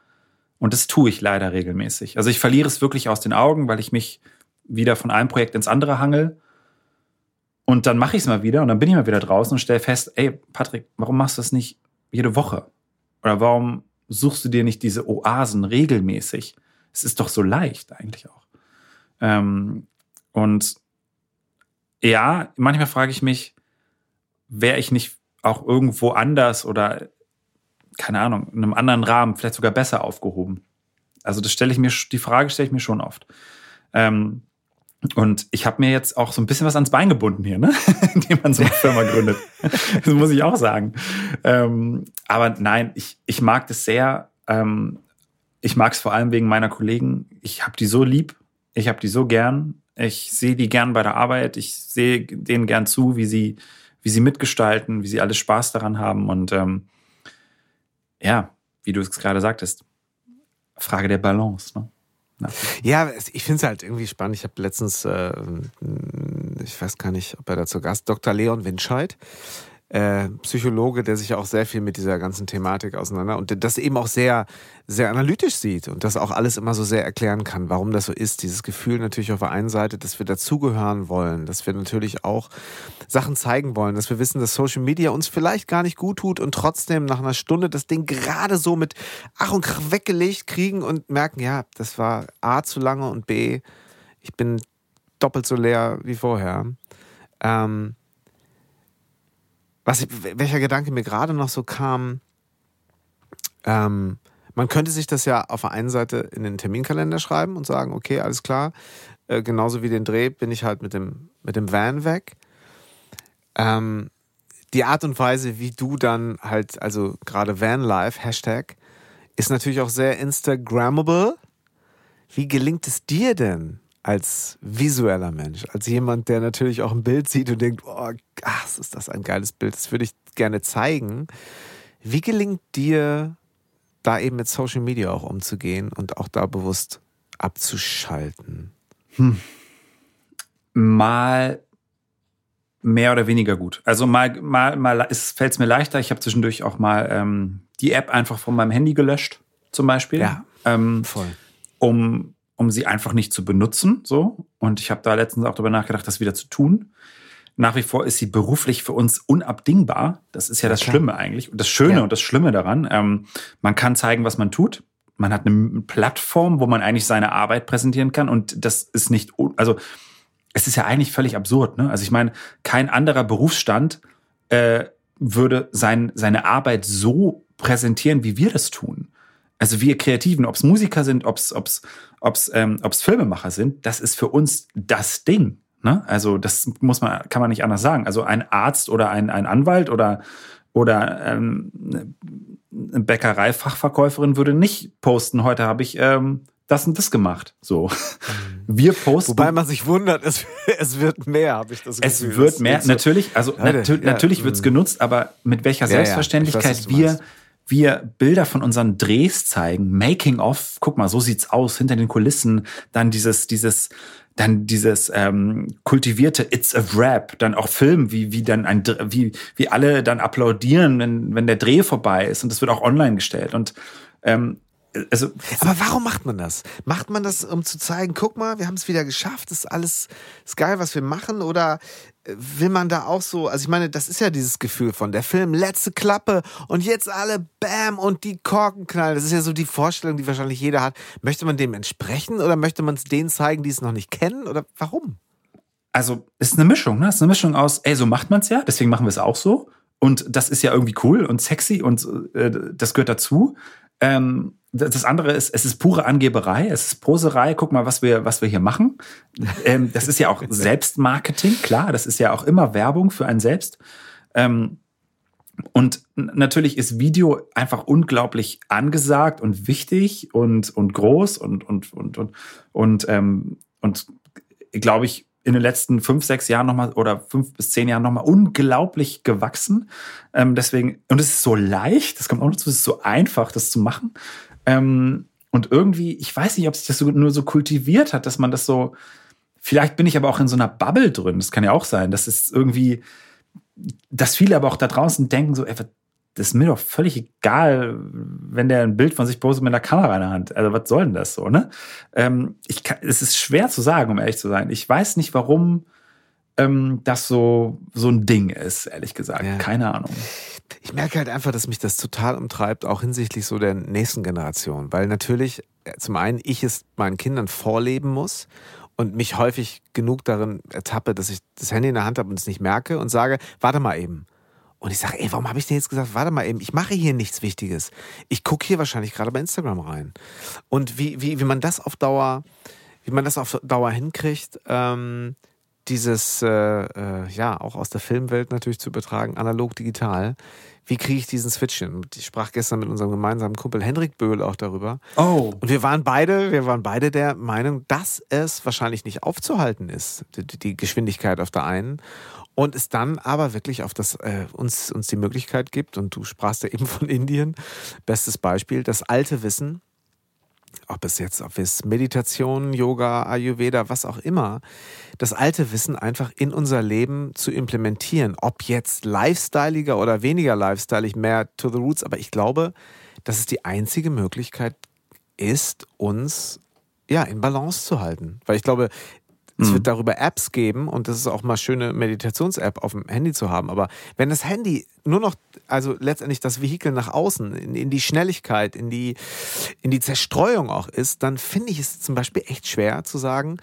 Und das tue ich leider regelmäßig. Also ich verliere es wirklich aus den Augen, weil ich mich wieder von einem Projekt ins andere hangel. Und dann mache ich es mal wieder und dann bin ich mal wieder draußen und stelle fest, ey, Patrick, warum machst du das nicht jede Woche? Oder warum suchst du dir nicht diese Oasen regelmäßig? Es ist doch so leicht eigentlich auch. Ähm, und ja, manchmal frage ich mich, wäre ich nicht auch irgendwo anders oder keine Ahnung, in einem anderen Rahmen vielleicht sogar besser aufgehoben? Also das stelle ich mir, die Frage stelle ich mir schon oft. Ähm, und ich habe mir jetzt auch so ein bisschen was ans Bein gebunden hier, ne? [laughs] indem man so eine Firma [laughs] gründet. das muss ich auch sagen. Ähm, aber nein, ich, ich mag das sehr. Ähm, ich mag es vor allem wegen meiner Kollegen. Ich habe die so lieb. Ich habe die so gern. Ich sehe die gern bei der Arbeit. Ich sehe denen gern zu, wie sie, wie sie mitgestalten, wie sie alles Spaß daran haben. Und ähm, ja, wie du es gerade sagtest, Frage der Balance. Ne? Ja, ich finde es halt irgendwie spannend. Ich habe letztens, äh, ich weiß gar nicht, ob er dazu Gast, Dr. Leon Winscheid, äh, Psychologe, der sich auch sehr viel mit dieser ganzen Thematik auseinander und das eben auch sehr, sehr analytisch sieht und das auch alles immer so sehr erklären kann, warum das so ist. Dieses Gefühl natürlich auf der einen Seite, dass wir dazugehören wollen, dass wir natürlich auch Sachen zeigen wollen, dass wir wissen, dass Social Media uns vielleicht gar nicht gut tut und trotzdem nach einer Stunde das Ding gerade so mit Ach und Krach weggelegt kriegen und merken, ja, das war A zu lange und B, ich bin doppelt so leer wie vorher. Ähm, was welcher Gedanke mir gerade noch so kam, ähm, man könnte sich das ja auf der einen Seite in den Terminkalender schreiben und sagen, okay, alles klar, äh, genauso wie den Dreh bin ich halt mit dem, mit dem Van weg. Ähm, die Art und Weise, wie du dann halt, also gerade Vanlife, Hashtag, ist natürlich auch sehr Instagrammable. Wie gelingt es dir denn, als visueller Mensch, als jemand, der natürlich auch ein Bild sieht und denkt, oh, ach, ist das ein geiles Bild, das würde ich gerne zeigen. Wie gelingt dir, da eben mit Social Media auch umzugehen und auch da bewusst abzuschalten? Hm. Mal mehr oder weniger gut. Also mal, mal, mal fällt es mir leichter. Ich habe zwischendurch auch mal ähm, die App einfach von meinem Handy gelöscht, zum Beispiel. Ja, ähm, voll. Um um sie einfach nicht zu benutzen. So. Und ich habe da letztens auch darüber nachgedacht, das wieder zu tun. Nach wie vor ist sie beruflich für uns unabdingbar. Das ist ja, das klar. Schlimme eigentlich. Und das Schöne ja. und das Schlimme daran, ähm, man kann zeigen, was man tut. Man hat eine Plattform, wo man eigentlich seine Arbeit präsentieren kann. Und das ist nicht, also es ist ja eigentlich völlig absurd. Ne? Also ich meine, kein anderer Berufsstand äh, würde sein, seine Arbeit so präsentieren, wie wir das tun. Also wir Kreativen, ob es Musiker sind, ob es ob's, ob's, ähm, ob's Filmemacher sind, das ist für uns das Ding. Ne? Also das muss man, kann man nicht anders sagen. Also ein Arzt oder ein, ein Anwalt oder oder ähm, eine Bäckereifachverkäuferin würde nicht posten, heute habe ich ähm, das und das gemacht. So. Mhm. Wir posten. Wobei man sich wundert, es, es wird mehr, habe ich das Gefühl. Es wird mehr, natürlich, also ja, natür ja, natürlich wird es genutzt, aber mit welcher Selbstverständlichkeit weiß, wir wir Bilder von unseren Drehs zeigen, Making of, guck mal, so sieht's aus hinter den Kulissen, dann dieses dieses dann dieses ähm, kultivierte It's a Rap, dann auch Film, wie wie dann ein wie wie alle dann applaudieren, wenn wenn der Dreh vorbei ist und das wird auch online gestellt. Und ähm, also, aber warum macht man das? Macht man das, um zu zeigen, guck mal, wir haben es wieder geschafft, das ist alles ist geil, was wir machen? Oder äh, will man da auch so, also ich meine, das ist ja dieses Gefühl von der Film, letzte Klappe und jetzt alle Bam und die Korken knallen. Das ist ja so die Vorstellung, die wahrscheinlich jeder hat. Möchte man dem entsprechen oder möchte man es denen zeigen, die es noch nicht kennen? Oder warum? Also, es ist eine Mischung, ne? Es ist eine Mischung aus, ey, so macht man es ja, deswegen machen wir es auch so. Und das ist ja irgendwie cool und sexy und äh, das gehört dazu. Ähm, das andere ist, es ist pure Angeberei, es ist Poserei. Guck mal, was wir, was wir hier machen. [laughs] Ähm, das ist ja auch Selbstmarketing, klar. Das ist ja auch immer Werbung für einen selbst. Ähm, und natürlich ist Video einfach unglaublich angesagt und wichtig und, und groß und, und, und, und, und, ähm, und glaube ich, in den letzten fünf, sechs Jahren nochmal oder fünf bis zehn Jahren nochmal unglaublich gewachsen. Ähm, deswegen, und es ist so leicht, das kommt auch dazu, es ist so einfach, das zu machen. Ähm, und irgendwie, ich weiß nicht, ob sich das so, nur so kultiviert hat, dass man das so, vielleicht bin ich aber auch in so einer Bubble drin, das kann ja auch sein, das ist irgendwie, dass viele aber auch da draußen denken so, ey, das ist mir doch völlig egal, wenn der ein Bild von sich postet mit einer Kamera in der Hand. Also was soll denn das so, ne? Ähm, ich kann, es ist schwer zu sagen, um ehrlich zu sein. Ich weiß nicht, warum ähm, das so, so ein Ding ist, ehrlich gesagt. Ja. Keine Ahnung ich merke halt einfach, dass mich das total umtreibt, auch hinsichtlich so der nächsten Generation. Weil natürlich äh, zum einen ich es meinen Kindern vorleben muss und mich häufig genug darin ertappe, dass ich das Handy in der Hand habe und es nicht merke und sage, warte mal eben. Und ich sage, ey, warum habe ich denn jetzt gesagt, warte mal eben, ich mache hier nichts Wichtiges. Ich gucke hier wahrscheinlich gerade bei Instagram rein. Und wie, wie, wie man das auf Dauer, wie man das auf Dauer hinkriegt, ähm, dieses, äh, äh, ja, auch aus der Filmwelt natürlich zu übertragen, analog, digital. Wie kriege ich diesen Switch hin? Ich sprach gestern mit unserem gemeinsamen Kumpel Hendrik Böhl auch darüber. Oh. Und wir waren beide, wir waren beide der Meinung, dass es wahrscheinlich nicht aufzuhalten ist, die, die Geschwindigkeit auf der einen. Und es dann aber wirklich auf das, äh, uns, uns die Möglichkeit gibt, und du sprachst ja eben von Indien, bestes Beispiel, das alte Wissen, ob es jetzt, ob es Meditation, Yoga, Ayurveda, was auch immer, das alte Wissen einfach in unser Leben zu implementieren. Ob jetzt lifestyleiger oder weniger lifestyleig, mehr to the roots, aber ich glaube, dass es die einzige Möglichkeit ist, uns ja in Balance zu halten. Weil ich glaube, es Mhm. wird darüber Apps geben und das ist auch mal schöne Meditations-App auf dem Handy zu haben. Aber wenn das Handy nur noch, also letztendlich das Vehikel nach außen, in, in die Schnelligkeit, in die, in die Zerstreuung auch ist, dann finde ich es zum Beispiel echt schwer zu sagen,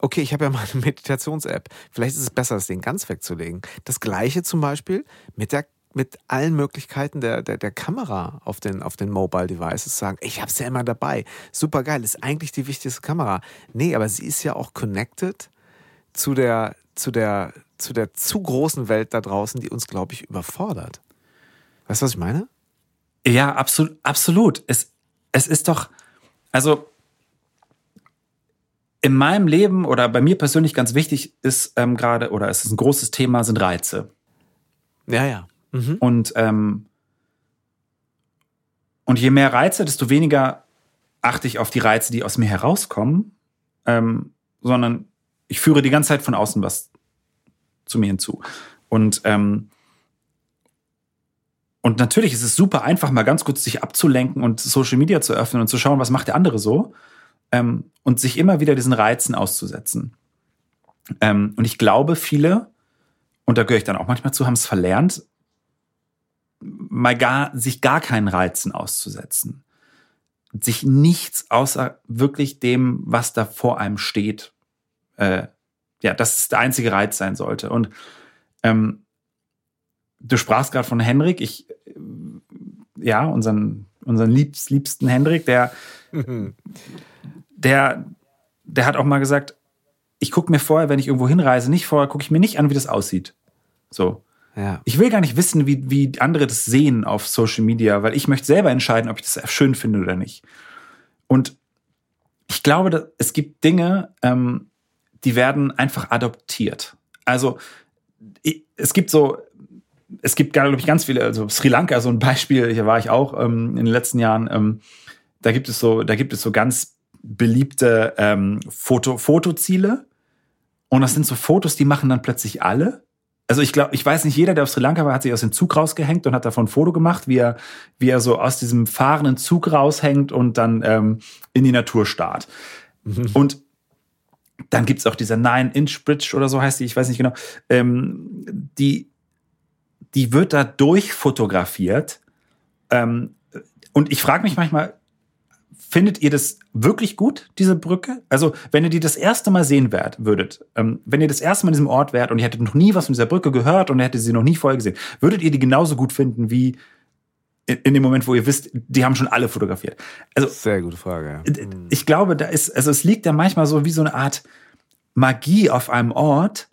okay, ich habe ja mal eine Meditations-App. Vielleicht ist es besser, das Ding ganz wegzulegen. Das gleiche zum Beispiel mit der mit allen Möglichkeiten der, der, der Kamera auf den, auf den Mobile Devices sagen, ich habe es ja immer dabei. Super geil, ist eigentlich die wichtigste Kamera. Nee, aber sie ist ja auch connected zu der, zu der, zu der zu großen Welt da draußen, die uns, glaube ich, überfordert. Weißt du, was ich meine? Ja, absolut, absolut. Es, es ist doch, also in meinem Leben oder bei mir persönlich ganz wichtig ist ähm, gerade, oder es ist ein großes Thema, sind Reize. Ja, ja. Mhm. Und, ähm, und je mehr Reize, desto weniger achte ich auf die Reize, die aus mir herauskommen, ähm, sondern ich führe die ganze Zeit von außen was zu mir hinzu. Und, ähm, und natürlich ist es super einfach, mal ganz kurz sich abzulenken und Social Media zu öffnen und zu schauen, was macht der andere so. Ähm, und sich immer wieder diesen Reizen auszusetzen. Ähm, und ich glaube, viele, und da gehöre ich dann auch manchmal zu, haben es verlernt, mal gar, sich gar keinen Reizen auszusetzen. Sich nichts außer wirklich dem, was da vor einem steht, äh, ja, dass es der einzige Reiz sein sollte. Und ähm, du sprachst gerade von Henrik, ich, ja, unseren, unseren liebst, liebsten Henrik, der, [laughs] der, der hat auch mal gesagt, ich gucke mir vorher, wenn ich irgendwo hinreise, nicht vorher, gucke ich mir nicht an, wie das aussieht. So. Ich will gar nicht wissen, wie, wie andere das sehen auf Social Media, weil ich möchte selber entscheiden, ob ich das schön finde oder nicht. Und ich glaube, es gibt Dinge, ähm, die werden einfach adoptiert. Also es gibt so, es gibt, glaube ich, ganz viele, also Sri Lanka, so ein Beispiel, hier war ich auch ähm, in den letzten Jahren, ähm, da gibt es so, da gibt es so ganz beliebte ähm, Foto, Fotoziele. Und das sind so Fotos, die machen dann plötzlich alle. Also ich glaube, ich weiß nicht, jeder, der auf Sri Lanka war, hat sich aus dem Zug rausgehängt und hat davon ein Foto gemacht, wie er, wie er so aus diesem fahrenden Zug raushängt und dann ähm, in die Natur starrt. Und dann gibt's auch diese Nine-Inch-Bridge oder so heißt die, ich weiß nicht genau, ähm, die, die wird da durchfotografiert. Ähm, und ich frage mich manchmal, findet ihr das wirklich gut, diese Brücke? Also, wenn ihr die das erste Mal sehen wärt, würdet, ähm, wenn ihr das erste Mal in diesem Ort wärt und ihr hättet noch nie was von dieser Brücke gehört und ihr hättet sie noch nie vorher gesehen, würdet ihr die genauso gut finden wie in, in dem Moment, wo ihr wisst, die haben schon alle fotografiert? Also, Sehr gute Frage. Ja. ich glaube, da ist, also es liegt da manchmal so wie so eine Art Magie auf einem Ort,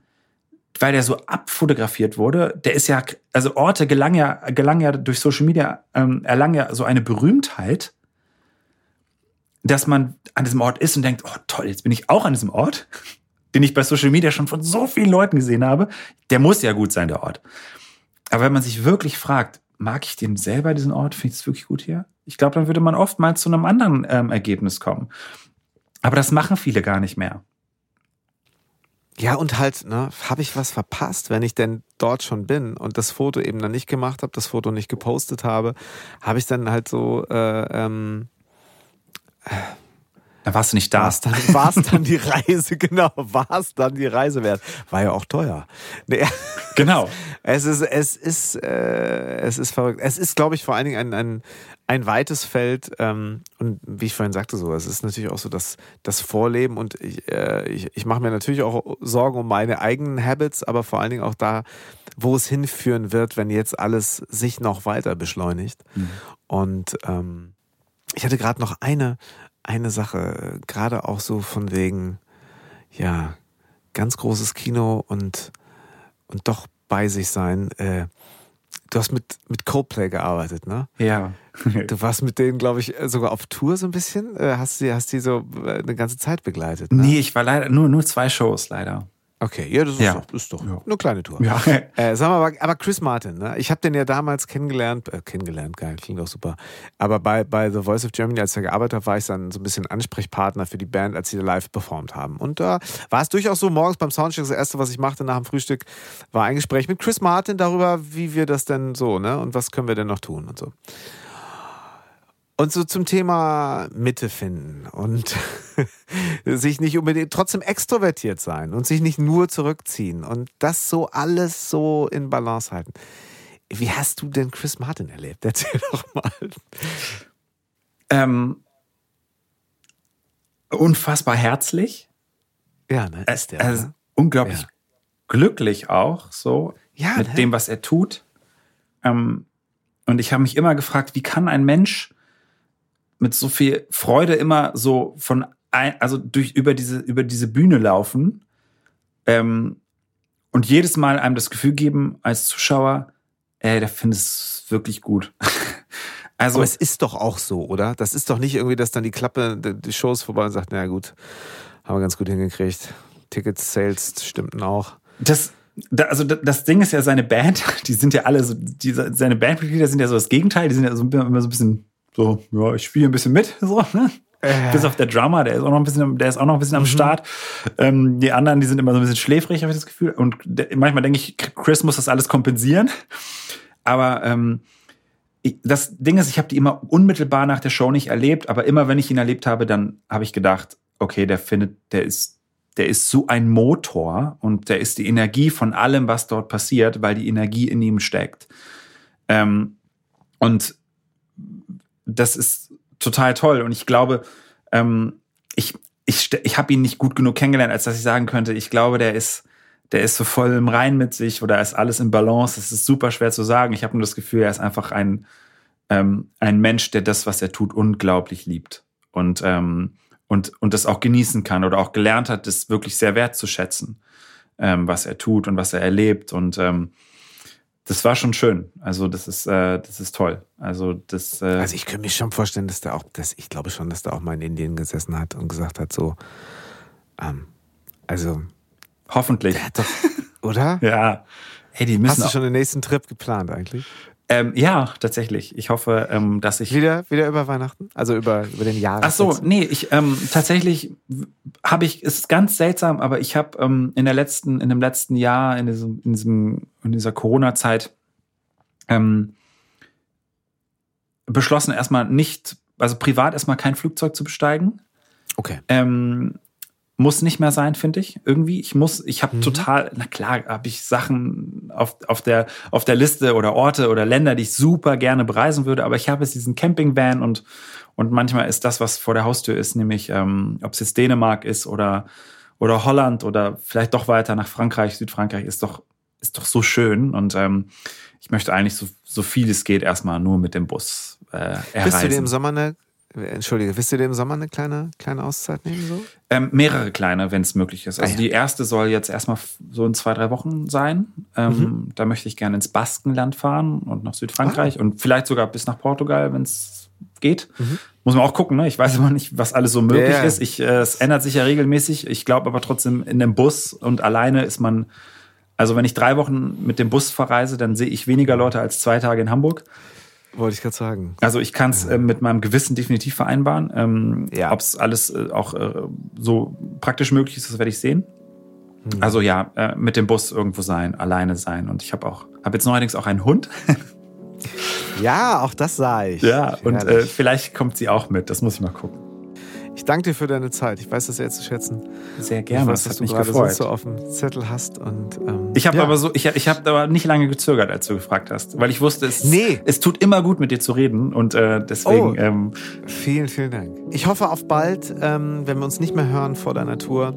weil der so abfotografiert wurde. Der ist ja, also Orte gelangen ja, gelangen ja durch Social Media, ähm, erlangen ja so eine Berühmtheit, dass man an diesem Ort ist und denkt, oh toll, jetzt bin ich auch an diesem Ort, [laughs] den ich bei Social Media schon von so vielen Leuten gesehen habe. Der muss ja gut sein, der Ort. Aber wenn man sich wirklich fragt, mag ich den selber, diesen Ort? Finde ich es wirklich gut hier? Ich glaube, dann würde man oftmals zu einem anderen ähm, Ergebnis kommen. Aber das machen viele gar nicht mehr. Ja, und halt, ne, habe ich was verpasst, wenn ich denn dort schon bin und das Foto eben dann nicht gemacht habe, das Foto nicht gepostet habe, habe ich dann halt so, äh, ähm, Da warst du nicht da. war es dann, war's dann die Reise, [laughs] genau, war es dann die Reise wert. War ja auch teuer. Nee, [laughs] Genau. es ist, es ist, äh, es ist verrückt. Es ist, glaube ich, vor allen Dingen ein, ein, ein weites Feld. Ähm, und wie ich vorhin sagte, so, es ist natürlich auch so das, das Vorleben. Und ich, äh, ich, ich mache mir natürlich auch Sorgen um meine eigenen Habits, aber vor allen Dingen auch da, wo es hinführen wird, wenn jetzt alles sich noch weiter beschleunigt. Und ähm, ich hatte gerade noch eine, eine Sache, gerade auch so von wegen, ja, ganz großes Kino und, und doch bei sich sein. Äh, du hast mit, mit Coldplay gearbeitet, ne? Ja. Du warst mit denen, glaube ich, sogar auf Tour so ein bisschen. Äh, hast die, hast die so äh, eine ganze Zeit begleitet. Ne? Nee, ich war leider nur, nur zwei Shows, leider. Okay, ja, das ist Ja. doch, das ist doch Ja. eine kleine Tour. Ja. [laughs] Äh, sag mal, aber, aber Chris Martin, ne? ich habe den ja damals kennengelernt, äh, kennengelernt, geil, klingt auch super. Aber bei, bei The Voice of Germany, als er gearbeitet hat, war ich dann so ein bisschen Ansprechpartner für die Band, als sie da live performt haben. Und da war es durchaus so, morgens beim Soundcheck, das erste, was ich machte nach dem Frühstück, war ein Gespräch mit Chris Martin darüber, wie wir das denn so, ne? Und was können wir denn noch tun und so. Und so zum Thema Mitte finden und [laughs] sich nicht unbedingt trotzdem extrovertiert sein und sich nicht nur zurückziehen und das so alles so in Balance halten. Wie hast du denn Chris Martin erlebt? [laughs] Erzähl doch mal. Ähm, unfassbar herzlich. Ja, ne? Ist der. also, ne? unglaublich Ja. glücklich auch, so Ja, mit ne? dem, was er tut. Ähm, und ich habe mich immer gefragt, wie kann ein Mensch mit so viel Freude immer so von ein, also durch über diese über diese Bühne laufen ähm, und jedes Mal einem das Gefühl geben als Zuschauer, ey, der findet es wirklich gut. [laughs] also Aber es ist doch auch so, oder? Das ist doch nicht irgendwie, dass dann die Klappe, die Show ist vorbei und sagt, na gut, haben wir ganz gut hingekriegt. Tickets, Sales stimmten auch. Das, da, also da- das Ding ist ja seine Band, [laughs] die sind ja alle so, die, seine Bandmitglieder sind ja so das Gegenteil, die sind ja so immer so ein bisschen so, ja, ich spiele ein bisschen mit, [laughs] so, ne? Bis auf der Drummer, der ist auch noch ein bisschen, der ist auch noch ein bisschen am Start. Ähm, die anderen, die sind immer so ein bisschen schläfrig, habe ich das Gefühl. Und der, manchmal denke ich, Chris muss das alles kompensieren. [laughs] Aber ähm, ich, das Ding ist, ich habe die immer unmittelbar nach der Show nicht erlebt, aber immer wenn ich ihn erlebt habe, dann habe ich gedacht, okay, der findet, der ist, der ist so ein Motor und der ist die Energie von allem, was dort passiert, weil die Energie in ihm steckt. Ähm, und das ist total toll. Und ich glaube, ähm, ich, ich, ich habe ihn nicht gut genug kennengelernt, als dass ich sagen könnte, ich glaube, der ist, der ist so voll im Rein mit sich oder ist alles im Balance. Das ist super schwer zu sagen. Ich habe nur das Gefühl, er ist einfach ein, ähm, ein Mensch, der das, was er tut, unglaublich liebt. Und, ähm, und, und das auch genießen kann oder auch gelernt hat, das wirklich sehr wertzuschätzen, ähm, was er tut und was er erlebt. Und ähm, das war schon schön. Also das ist, äh, das ist toll. Also das. Äh, Also ich könnte mir schon vorstellen, dass der auch, dass, ich glaube schon, dass der auch mal in Indien gesessen hat und gesagt hat, so, ähm, also, hoffentlich. doch, oder? [laughs] Ja. Hey, die müssen Hast du schon den nächsten Trip geplant eigentlich? Ähm, ja, tatsächlich. Ich hoffe, ähm, dass ich. Wieder, wieder über Weihnachten? Also über, über den Jahres. Ach so, nee, ich ähm, tatsächlich habe ich, es ist ganz seltsam, aber ich habe ähm, in der letzten, in dem letzten Jahr, in diesem, in diesem, in dieser Corona-Zeit ähm, beschlossen, erstmal nicht, also privat erstmal kein Flugzeug zu besteigen. Okay. Ähm, muss nicht mehr sein, finde ich. Irgendwie. Ich muss, ich Mhm. habe total, na klar, habe ich Sachen auf, auf, der, auf der Liste oder Orte oder Länder, die ich super gerne bereisen würde, aber ich habe jetzt diesen Campingvan und, und manchmal ist das, was vor der Haustür ist, nämlich ähm, ob es jetzt Dänemark ist oder, oder Holland oder vielleicht doch weiter nach Frankreich, Südfrankreich, ist doch, ist doch so schön. Und ähm, ich möchte eigentlich so, so viel es geht erstmal nur mit dem Bus äh, erreisen. Bist du dir im Sommer eine, entschuldige, willst du dir im Sommer eine kleine, kleine Auszeit nehmen so? Ähm, mehrere kleine, wenn es möglich ist. Also Ah, ja. die erste soll jetzt erstmal so in zwei, drei Wochen sein. Ähm, Mhm. Da möchte ich gerne ins Baskenland fahren und nach Ah. Südfrankreich und vielleicht sogar bis nach Portugal, wenn es geht. Mhm. Muss man auch gucken. Ne? Ich weiß immer nicht, was alles so möglich ja. ist. Ich, äh, es ändert sich ja regelmäßig. Ich glaube aber trotzdem, in dem Bus und alleine ist man. Also wenn ich drei Wochen mit dem Bus verreise, dann sehe ich weniger Leute als zwei Tage in Hamburg. Wollte ich gerade sagen. Also ich kann es äh, mit meinem Gewissen definitiv vereinbaren. Ähm, Ja. Ob es alles äh, auch äh, so praktisch möglich ist, das werde ich sehen. Hm. Also ja, äh, mit dem Bus irgendwo sein, alleine sein. Und ich habe auch, habe jetzt neuerdings auch einen Hund. Ja, auch das sah ich. Ja, und äh, vielleicht kommt sie auch mit. Das muss ich mal gucken. Ich danke dir für deine Zeit. Ich weiß das sehr zu schätzen. Sehr ich gerne. weiß, Das dass hat du mich gerade gefreut. so auf dem Zettel hast. Und, ähm, Ich habe ja. aber so, ich, ich habe aber nicht lange gezögert, als du gefragt hast, weil ich wusste, es, Nee. es tut immer gut, mit dir zu reden und äh, deswegen. Oh. Ähm, Vielen, vielen Dank. Ich hoffe auf bald, ähm, wenn wir uns nicht mehr hören vor deiner Tour.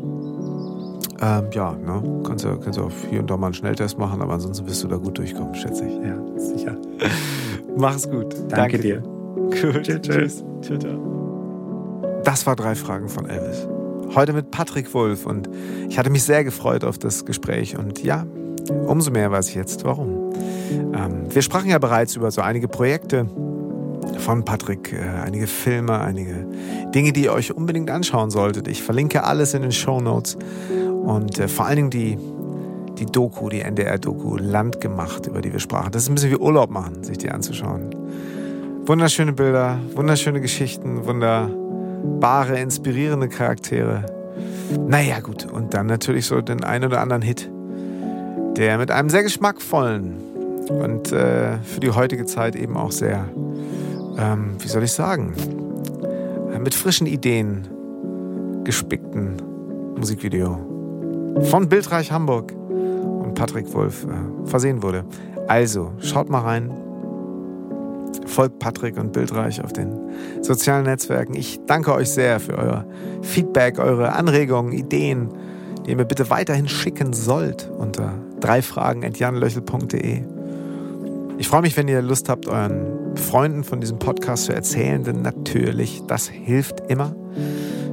Ähm, ja, ne? Kannst du, kannst auch hier und da mal einen Schnelltest machen, aber ansonsten wirst du da gut durchkommen, schätze ich. ja, sicher. [laughs] Mach's gut. Danke, dir. Gut. Tschüss. Tschüss. Tschüss. Das war drei Fragen von Elvis. Heute mit Patrick Wolf und ich hatte mich sehr gefreut auf das Gespräch und ja, umso mehr weiß ich jetzt warum. Ähm, wir sprachen ja bereits über so einige Projekte von Patrick, äh, einige Filme, einige Dinge, die ihr euch unbedingt anschauen solltet. Ich verlinke alles in den Show Notes Und äh, vor allen Dingen die, die Doku, die NDR-Doku, Landgemacht, über die wir sprachen. Das ist ein bisschen wie Urlaub machen, sich die anzuschauen. Wunderschöne Bilder, wunderschöne Geschichten, wunderbare, inspirierende Charaktere. Naja, gut. Und dann natürlich so den einen oder anderen Hit, der mit einem sehr geschmackvollen und äh, für die heutige Zeit eben auch sehr, ähm, wie soll ich sagen, mit frischen Ideen gespickten Musikvideo von Bildreich Hamburg und Patrick Wolf äh, versehen wurde. Also, schaut mal rein. Folgt Patrick und Bildreich auf den sozialen Netzwerken. Ich danke euch sehr für euer Feedback, eure Anregungen, Ideen, die ihr mir bitte weiterhin schicken sollt unter dreifragen.janlöchel.de. Ich freue mich, wenn ihr Lust habt, euren Freunden von diesem Podcast zu erzählen, denn natürlich, das hilft immer.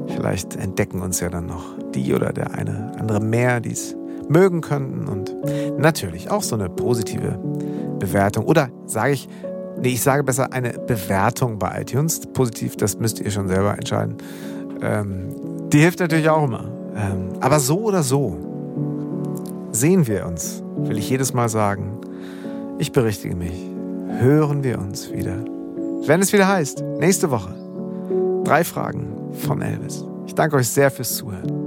Vielleicht entdecken uns ja dann noch die oder der eine andere mehr, die es mögen könnten und natürlich auch so eine positive Bewertung oder sage ich, nee, ich sage besser eine Bewertung bei iTunes. Positiv, das müsst ihr schon selber entscheiden. Ähm, die hilft natürlich auch immer. Ähm, aber so oder so sehen wir uns, will ich jedes Mal sagen. Ich berichtige mich. Hören wir uns wieder. Wenn es wieder heißt, nächste Woche. Drei Fragen von Elvis. Ich danke euch sehr fürs Zuhören.